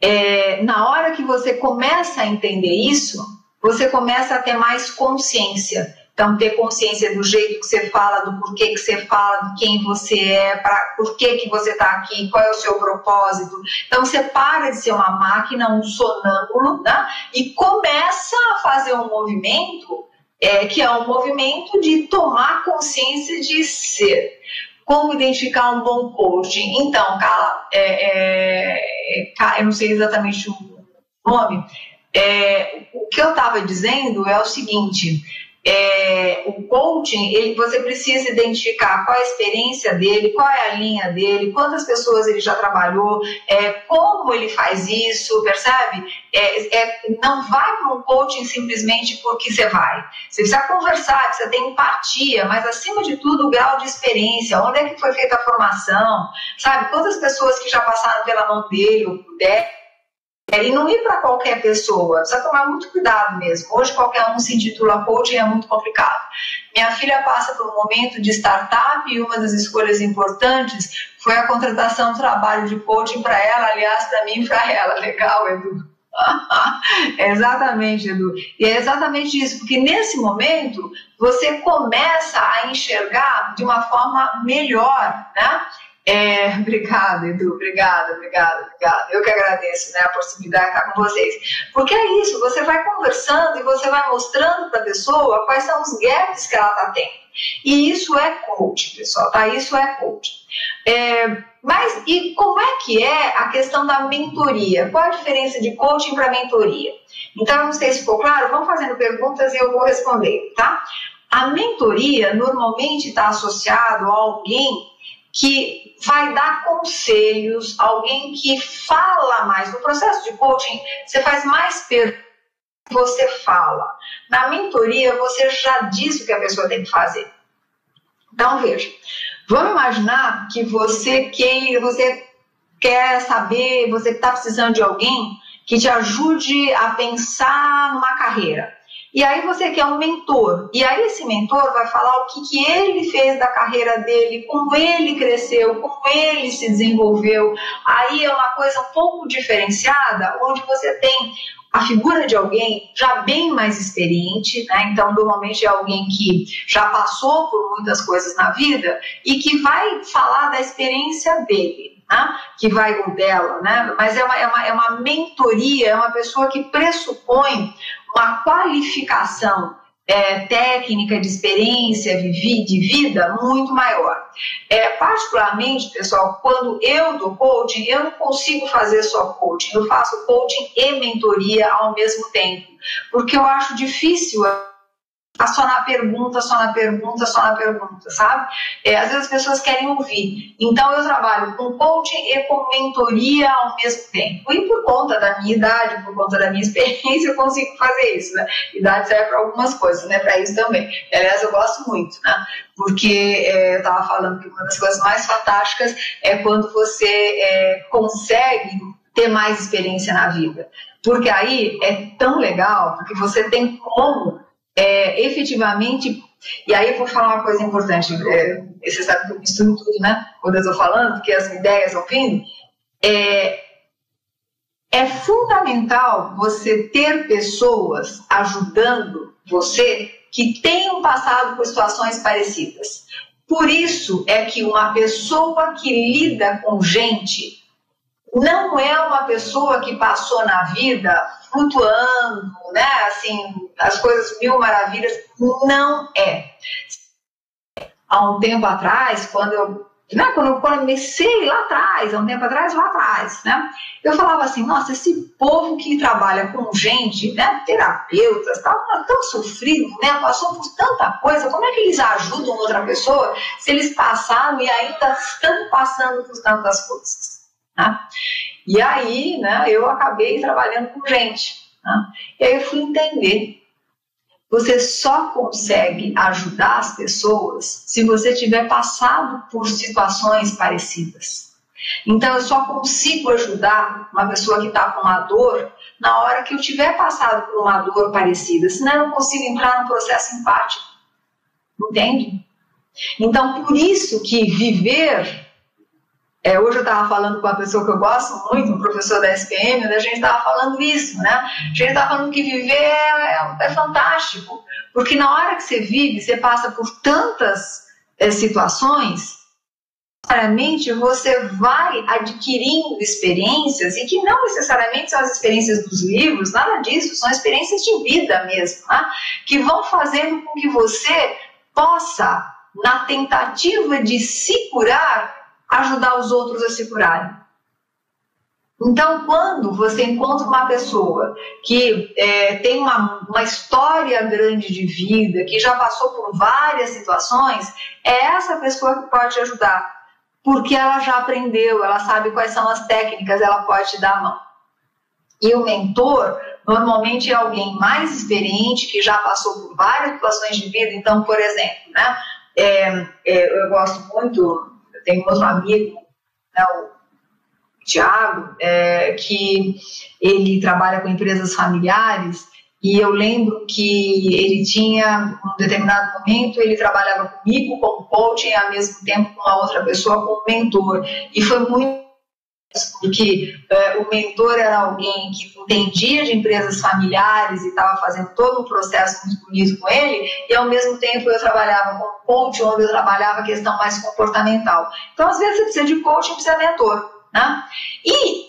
É, na hora que você começa a entender isso, você começa a ter mais consciência. Então, ter consciência do jeito que você fala, do porquê que você fala, de quem você é, para por que, que você está aqui, qual é o seu propósito. Então, você para de ser uma máquina, um sonâmbulo, né? e começa a fazer um movimento é, que é um movimento de tomar consciência de ser. Como identificar um bom coaching? Então, Carla, é, é, eu não sei exatamente o nome, é, o que eu estava dizendo é o seguinte é, o coaching, ele, você precisa identificar qual a experiência dele, qual é a linha dele, quantas pessoas ele já trabalhou, é, como ele faz isso, percebe? É, é não vai para um coaching simplesmente porque você vai. Você precisa conversar, precisa ter empatia, mas acima de tudo o grau de experiência, onde é que foi feita a formação, sabe? Quantas pessoas que já passaram pela mão dele ou é, e não ir para qualquer pessoa, precisa tomar muito cuidado mesmo. Hoje qualquer um se intitula coaching é muito complicado. Minha filha passa por um momento de startup e uma das escolhas importantes foi a contratação de trabalho de coaching para ela, aliás, para mim e para ela. Legal, Edu. (laughs) é exatamente, Edu. E é exatamente isso, porque nesse momento você começa a enxergar de uma forma melhor, né? É, obrigada, Edu, obrigada, obrigada, obrigada. Eu que agradeço né, a possibilidade de estar com vocês. Porque é isso, você vai conversando e você vai mostrando para a pessoa quais são os gaps que ela está tendo. E isso é coaching, pessoal, tá? Isso é coaching. É, mas e como é que é a questão da mentoria? Qual a diferença de coaching para mentoria? Então, não sei se ficou claro, vão fazendo perguntas e eu vou responder, tá? A mentoria normalmente está associado a alguém que vai dar conselhos, alguém que fala mais. No processo de coaching, você faz mais perguntas você fala. Na mentoria, você já diz o que a pessoa tem que fazer. Então, veja, vamos imaginar que você quer, você quer saber, você está precisando de alguém que te ajude a pensar numa carreira. E aí você quer um mentor. E aí esse mentor vai falar o que, que ele fez da carreira dele, como ele cresceu, como ele se desenvolveu. Aí é uma coisa um pouco diferenciada, onde você tem a figura de alguém já bem mais experiente, né? então normalmente é alguém que já passou por muitas coisas na vida e que vai falar da experiência dele, né? que vai ou dela, né? mas é uma, é, uma, é uma mentoria, é uma pessoa que pressupõe uma qualificação é, técnica, de experiência de vida muito maior. É, particularmente, pessoal, quando eu dou coaching, eu não consigo fazer só coaching, eu faço coaching e mentoria ao mesmo tempo, porque eu acho difícil só na pergunta, só na pergunta, só na pergunta, sabe? É, às vezes as pessoas querem ouvir. Então eu trabalho com coaching e com mentoria ao mesmo tempo. E por conta da minha idade, por conta da minha experiência, eu consigo fazer isso, né? Idade serve para algumas coisas, né? Para isso também. Aliás, eu gosto muito, né? Porque é, eu estava falando que uma das coisas mais fantásticas é quando você é, consegue ter mais experiência na vida. Porque aí é tão legal, porque você tem como é, efetivamente, e aí eu vou falar uma coisa importante, é, você sabe que eu misturo tudo, né? Quando eu estou falando, porque as ideias vão vindo, é, é fundamental você ter pessoas ajudando você que tenham passado por situações parecidas. Por isso é que uma pessoa que lida com gente não é uma pessoa que passou na vida flutuando, né? Assim, as coisas mil maravilhas. Não é. Há um tempo atrás, quando eu, né, quando eu comecei lá atrás, há um tempo atrás, lá atrás, né? Eu falava assim, nossa, esse povo que trabalha com gente, né, terapeutas, tá tão sofrido, né, passou por tanta coisa, como é que eles ajudam outra pessoa se eles passaram e ainda estão passando por tantas coisas? Né? E aí, né, eu acabei trabalhando com gente. Né? E aí eu fui entender. Você só consegue ajudar as pessoas se você tiver passado por situações parecidas. Então, eu só consigo ajudar uma pessoa que está com uma dor na hora que eu tiver passado por uma dor parecida, senão eu não consigo entrar no processo empático. Entende? Então, por isso que viver é, hoje eu estava falando com uma pessoa que eu gosto muito, um professor da SPM, onde a gente estava falando isso, né? A gente estava falando que viver é, é, fantástico, porque na hora que você vive, você passa por tantas é, situações, necessariamente você vai adquirindo experiências e que não necessariamente são as experiências dos livros, nada disso, são experiências de vida mesmo, né? que vão fazendo com que você possa, na tentativa de se curar, ajudar os outros a se curarem. Então, quando você encontra uma pessoa que é, tem uma, uma história grande de vida, que já passou por várias situações, é essa pessoa que pode te ajudar, porque ela já aprendeu, ela sabe quais são as técnicas, ela pode te dar a mão. E o mentor normalmente é alguém mais experiente, que já passou por várias situações de vida. Então, por exemplo, né, é, é, eu gosto muito tem outro amigo, né, o Tiago, é, que ele trabalha com empresas familiares e eu lembro que ele tinha, um determinado momento, ele trabalhava comigo como coaching ao mesmo tempo com uma outra pessoa como mentor. E foi muito porque é, o mentor era alguém que entendia de empresas familiares e estava fazendo todo um processo muito bonito com ele, e ao mesmo tempo eu trabalhava como coach, onde eu trabalhava a questão mais comportamental. Então, às vezes, você precisa de coaching, precisa de mentor. Né? E,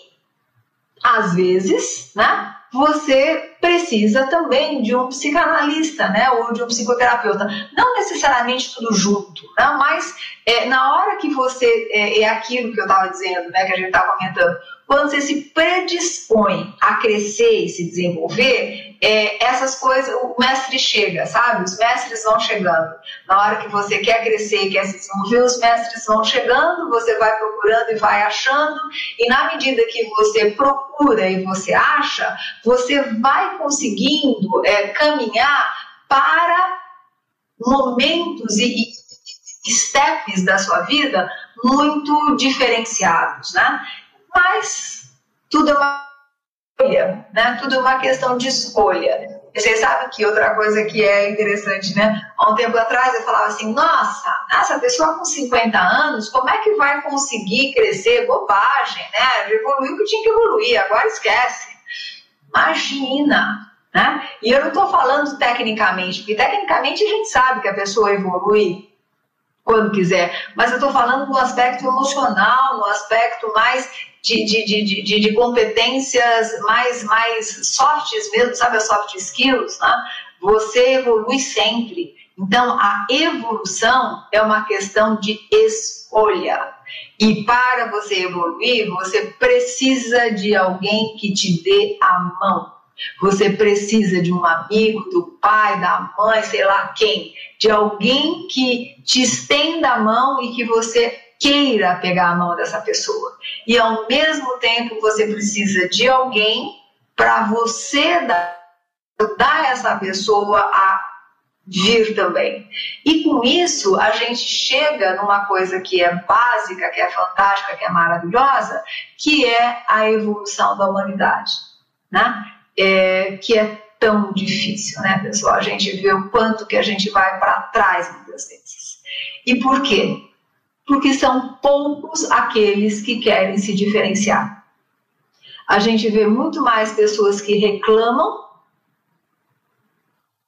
às vezes, né, você precisa também de um psicanalista, né, ou de um psicoterapeuta. Não necessariamente tudo junto, né, mas é, na hora que você é, é aquilo que eu estava dizendo, né, que a gente estava comentando, quando você se predispõe a crescer e se desenvolver, é, essas coisas, o mestre chega, sabe? Os mestres vão chegando. Na hora que você quer crescer e quer se desenvolver, os mestres vão chegando, você vai procurando e vai achando, e na medida que você procura e você acha, você vai conseguindo é, caminhar para momentos e, steps da sua vida muito diferenciados, né? Mas tudo é uma escolha, né? Tudo é uma questão de escolha. Vocês sabem que outra coisa que é interessante, né? Há um tempo atrás eu falava assim: nossa, essa pessoa com 50 anos, como é que vai conseguir crescer? Bobagem, né? Evoluiu o que tinha que evoluir, agora esquece. Imagina, né? E eu não estou falando tecnicamente, porque tecnicamente a gente sabe que a pessoa evolui quando quiser, mas eu estou falando no aspecto emocional, no aspecto mais de, de, de, de, de competências mais, mais softs mesmo, sabe, as soft skills, né? você evolui sempre. Então, a evolução é uma questão de escolha. E para você evoluir, você precisa de alguém que te dê a mão. Você precisa de um amigo, do pai, da mãe, sei lá quem, de alguém que te estenda a mão e que você queira pegar a mão dessa pessoa. E ao mesmo tempo você precisa de alguém para você dar, dar essa pessoa a vir também. E com isso a gente chega numa coisa que é básica, que é fantástica, que é maravilhosa, que é a evolução da humanidade, né? É, que é tão difícil, né, pessoal? A gente vê o quanto que a gente vai para trás muitas vezes. E por quê? porque são poucos aqueles que querem se diferenciar. A gente vê muito mais pessoas que reclamam,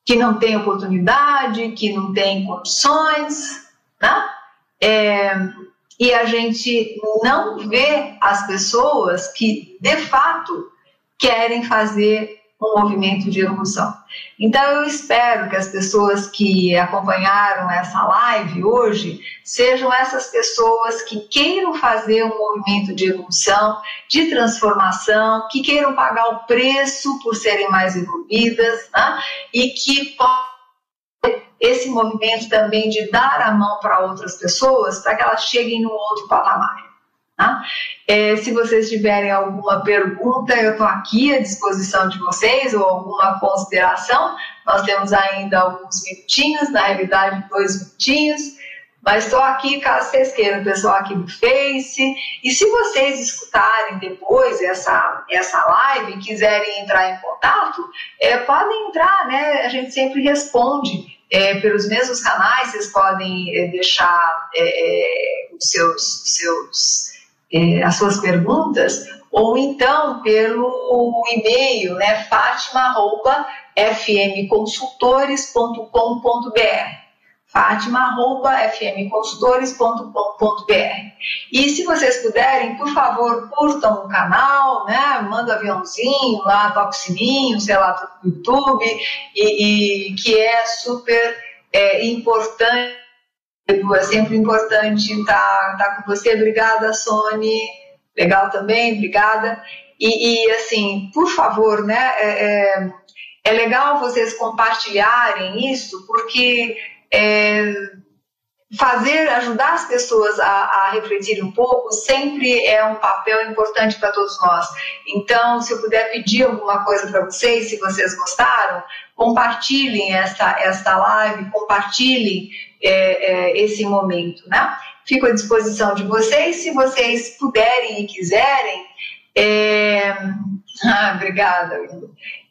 que não têm oportunidade, que não têm condições, né? É, e a gente não vê as pessoas que de fato querem fazer um movimento de evolução. Então, eu espero que as pessoas que acompanharam essa live hoje sejam essas pessoas que queiram fazer um movimento de evolução, de transformação, que queiram pagar o preço por serem mais evoluídas né? e que esse movimento também de dar a mão para outras pessoas para que elas cheguem no outro patamar. Tá? É, se vocês tiverem alguma pergunta, eu estou aqui à disposição de vocês, ou alguma consideração. Nós temos ainda alguns minutinhos, na realidade, dois minutinhos. Mas estou aqui caso vocês queiram, pessoal aqui no Face. E se vocês escutarem depois essa, essa live e quiserem entrar em contato, é, podem entrar, né? A gente sempre responde é, pelos mesmos canais, vocês podem é, deixar é, é, os seus, seus é, as suas perguntas, ou então pelo e-mail, né, fátima.fmconsultores.com.br fátima.fmconsultores.com.br E se vocês puderem, por favor, curtam o canal, né? Manda um aviãozinho lá, o sininho, sei lá, no YouTube, e, e que é super é, importante é sempre importante estar, estar com você. Obrigada, Sony. Legal também, obrigada. E, e assim, por favor, né? É, é, é, legal vocês compartilharem isso, porque é, fazer, ajudar as pessoas a, a refletir um pouco sempre é um papel importante para todos nós. Então, se eu puder pedir alguma coisa para vocês, se vocês gostaram, compartilhem esta, esta live, compartilhem é, é, esse momento, né? Fico à disposição de vocês, se vocês puderem e quiserem. É... (laughs) Ah, obrigada,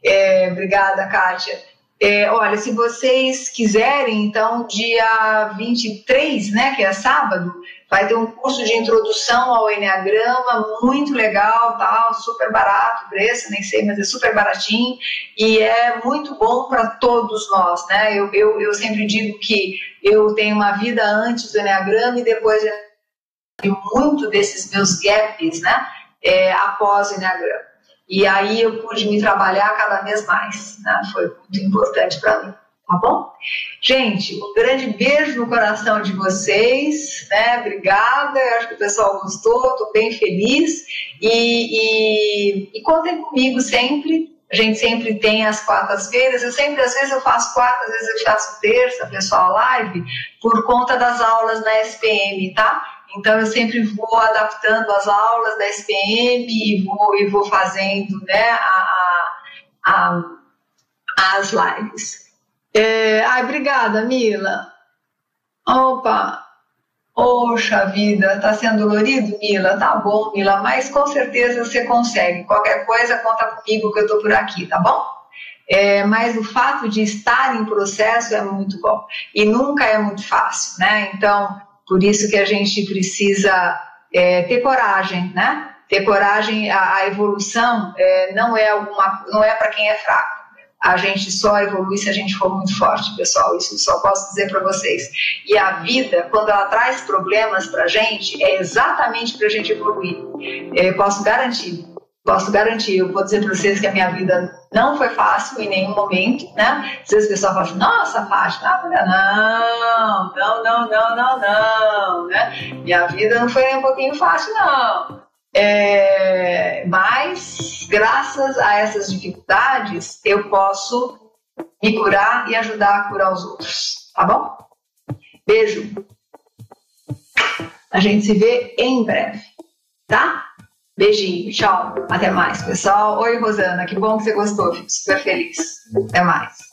é, obrigada, Kátia. É, olha, se vocês quiserem, então, dia 23, né, que é sábado, vai ter um curso de introdução ao Enneagrama, muito legal, tal, super barato, preço, nem sei, mas é super baratinho e é muito bom para todos nós, né? Eu, eu, eu sempre digo que eu tenho uma vida antes do Enneagrama e depois de muito desses meus gaps, né, é, após o Enneagrama. E aí eu pude me trabalhar cada vez mais, né? Foi muito importante para mim, tá bom? Gente, um grande beijo no coração de vocês, né? Obrigada, eu acho que o pessoal gostou, estou bem feliz e, e, e contem comigo sempre. A gente sempre tem as quartas-feiras, eu sempre, às vezes eu faço quarta, às vezes eu faço terça, pessoal, live, por conta das aulas na SPM, tá? Então, eu sempre vou adaptando as aulas da SPM e vou, e vou fazendo né, a, a a, as lives. É, ai, obrigada, Mila. Opa, Poxa vida, tá sendo dolorido, Mila? Tá bom, Mila, mas com certeza você consegue. Qualquer coisa, conta comigo que eu tô por aqui, tá bom? É, mas o fato de estar em processo é muito bom e nunca é muito fácil, né? Então, por isso que a gente precisa é, ter coragem, né? Ter coragem, a, a evolução é, não é alguma, não é para quem é fraco a gente só evolui se a gente for muito forte, pessoal. Isso só posso dizer para vocês. E a vida, quando ela traz problemas para a gente, é exatamente para a gente evoluir. Eu posso garantir. Posso garantir, eu vou dizer para vocês que a minha vida não foi fácil em nenhum momento, né? Às vezes o pessoal fala assim, nossa, Fátima, não, não, não, não, não, não, né? Minha vida não foi nem um pouquinho fácil, não. É, mas, graças a essas dificuldades, eu posso me curar e ajudar a curar os outros. Tá bom? Beijo. A gente se vê em breve, tá? Beijinho, tchau. Até mais, pessoal. Oi, Rosana, que bom que você gostou. Fico super feliz. Até mais.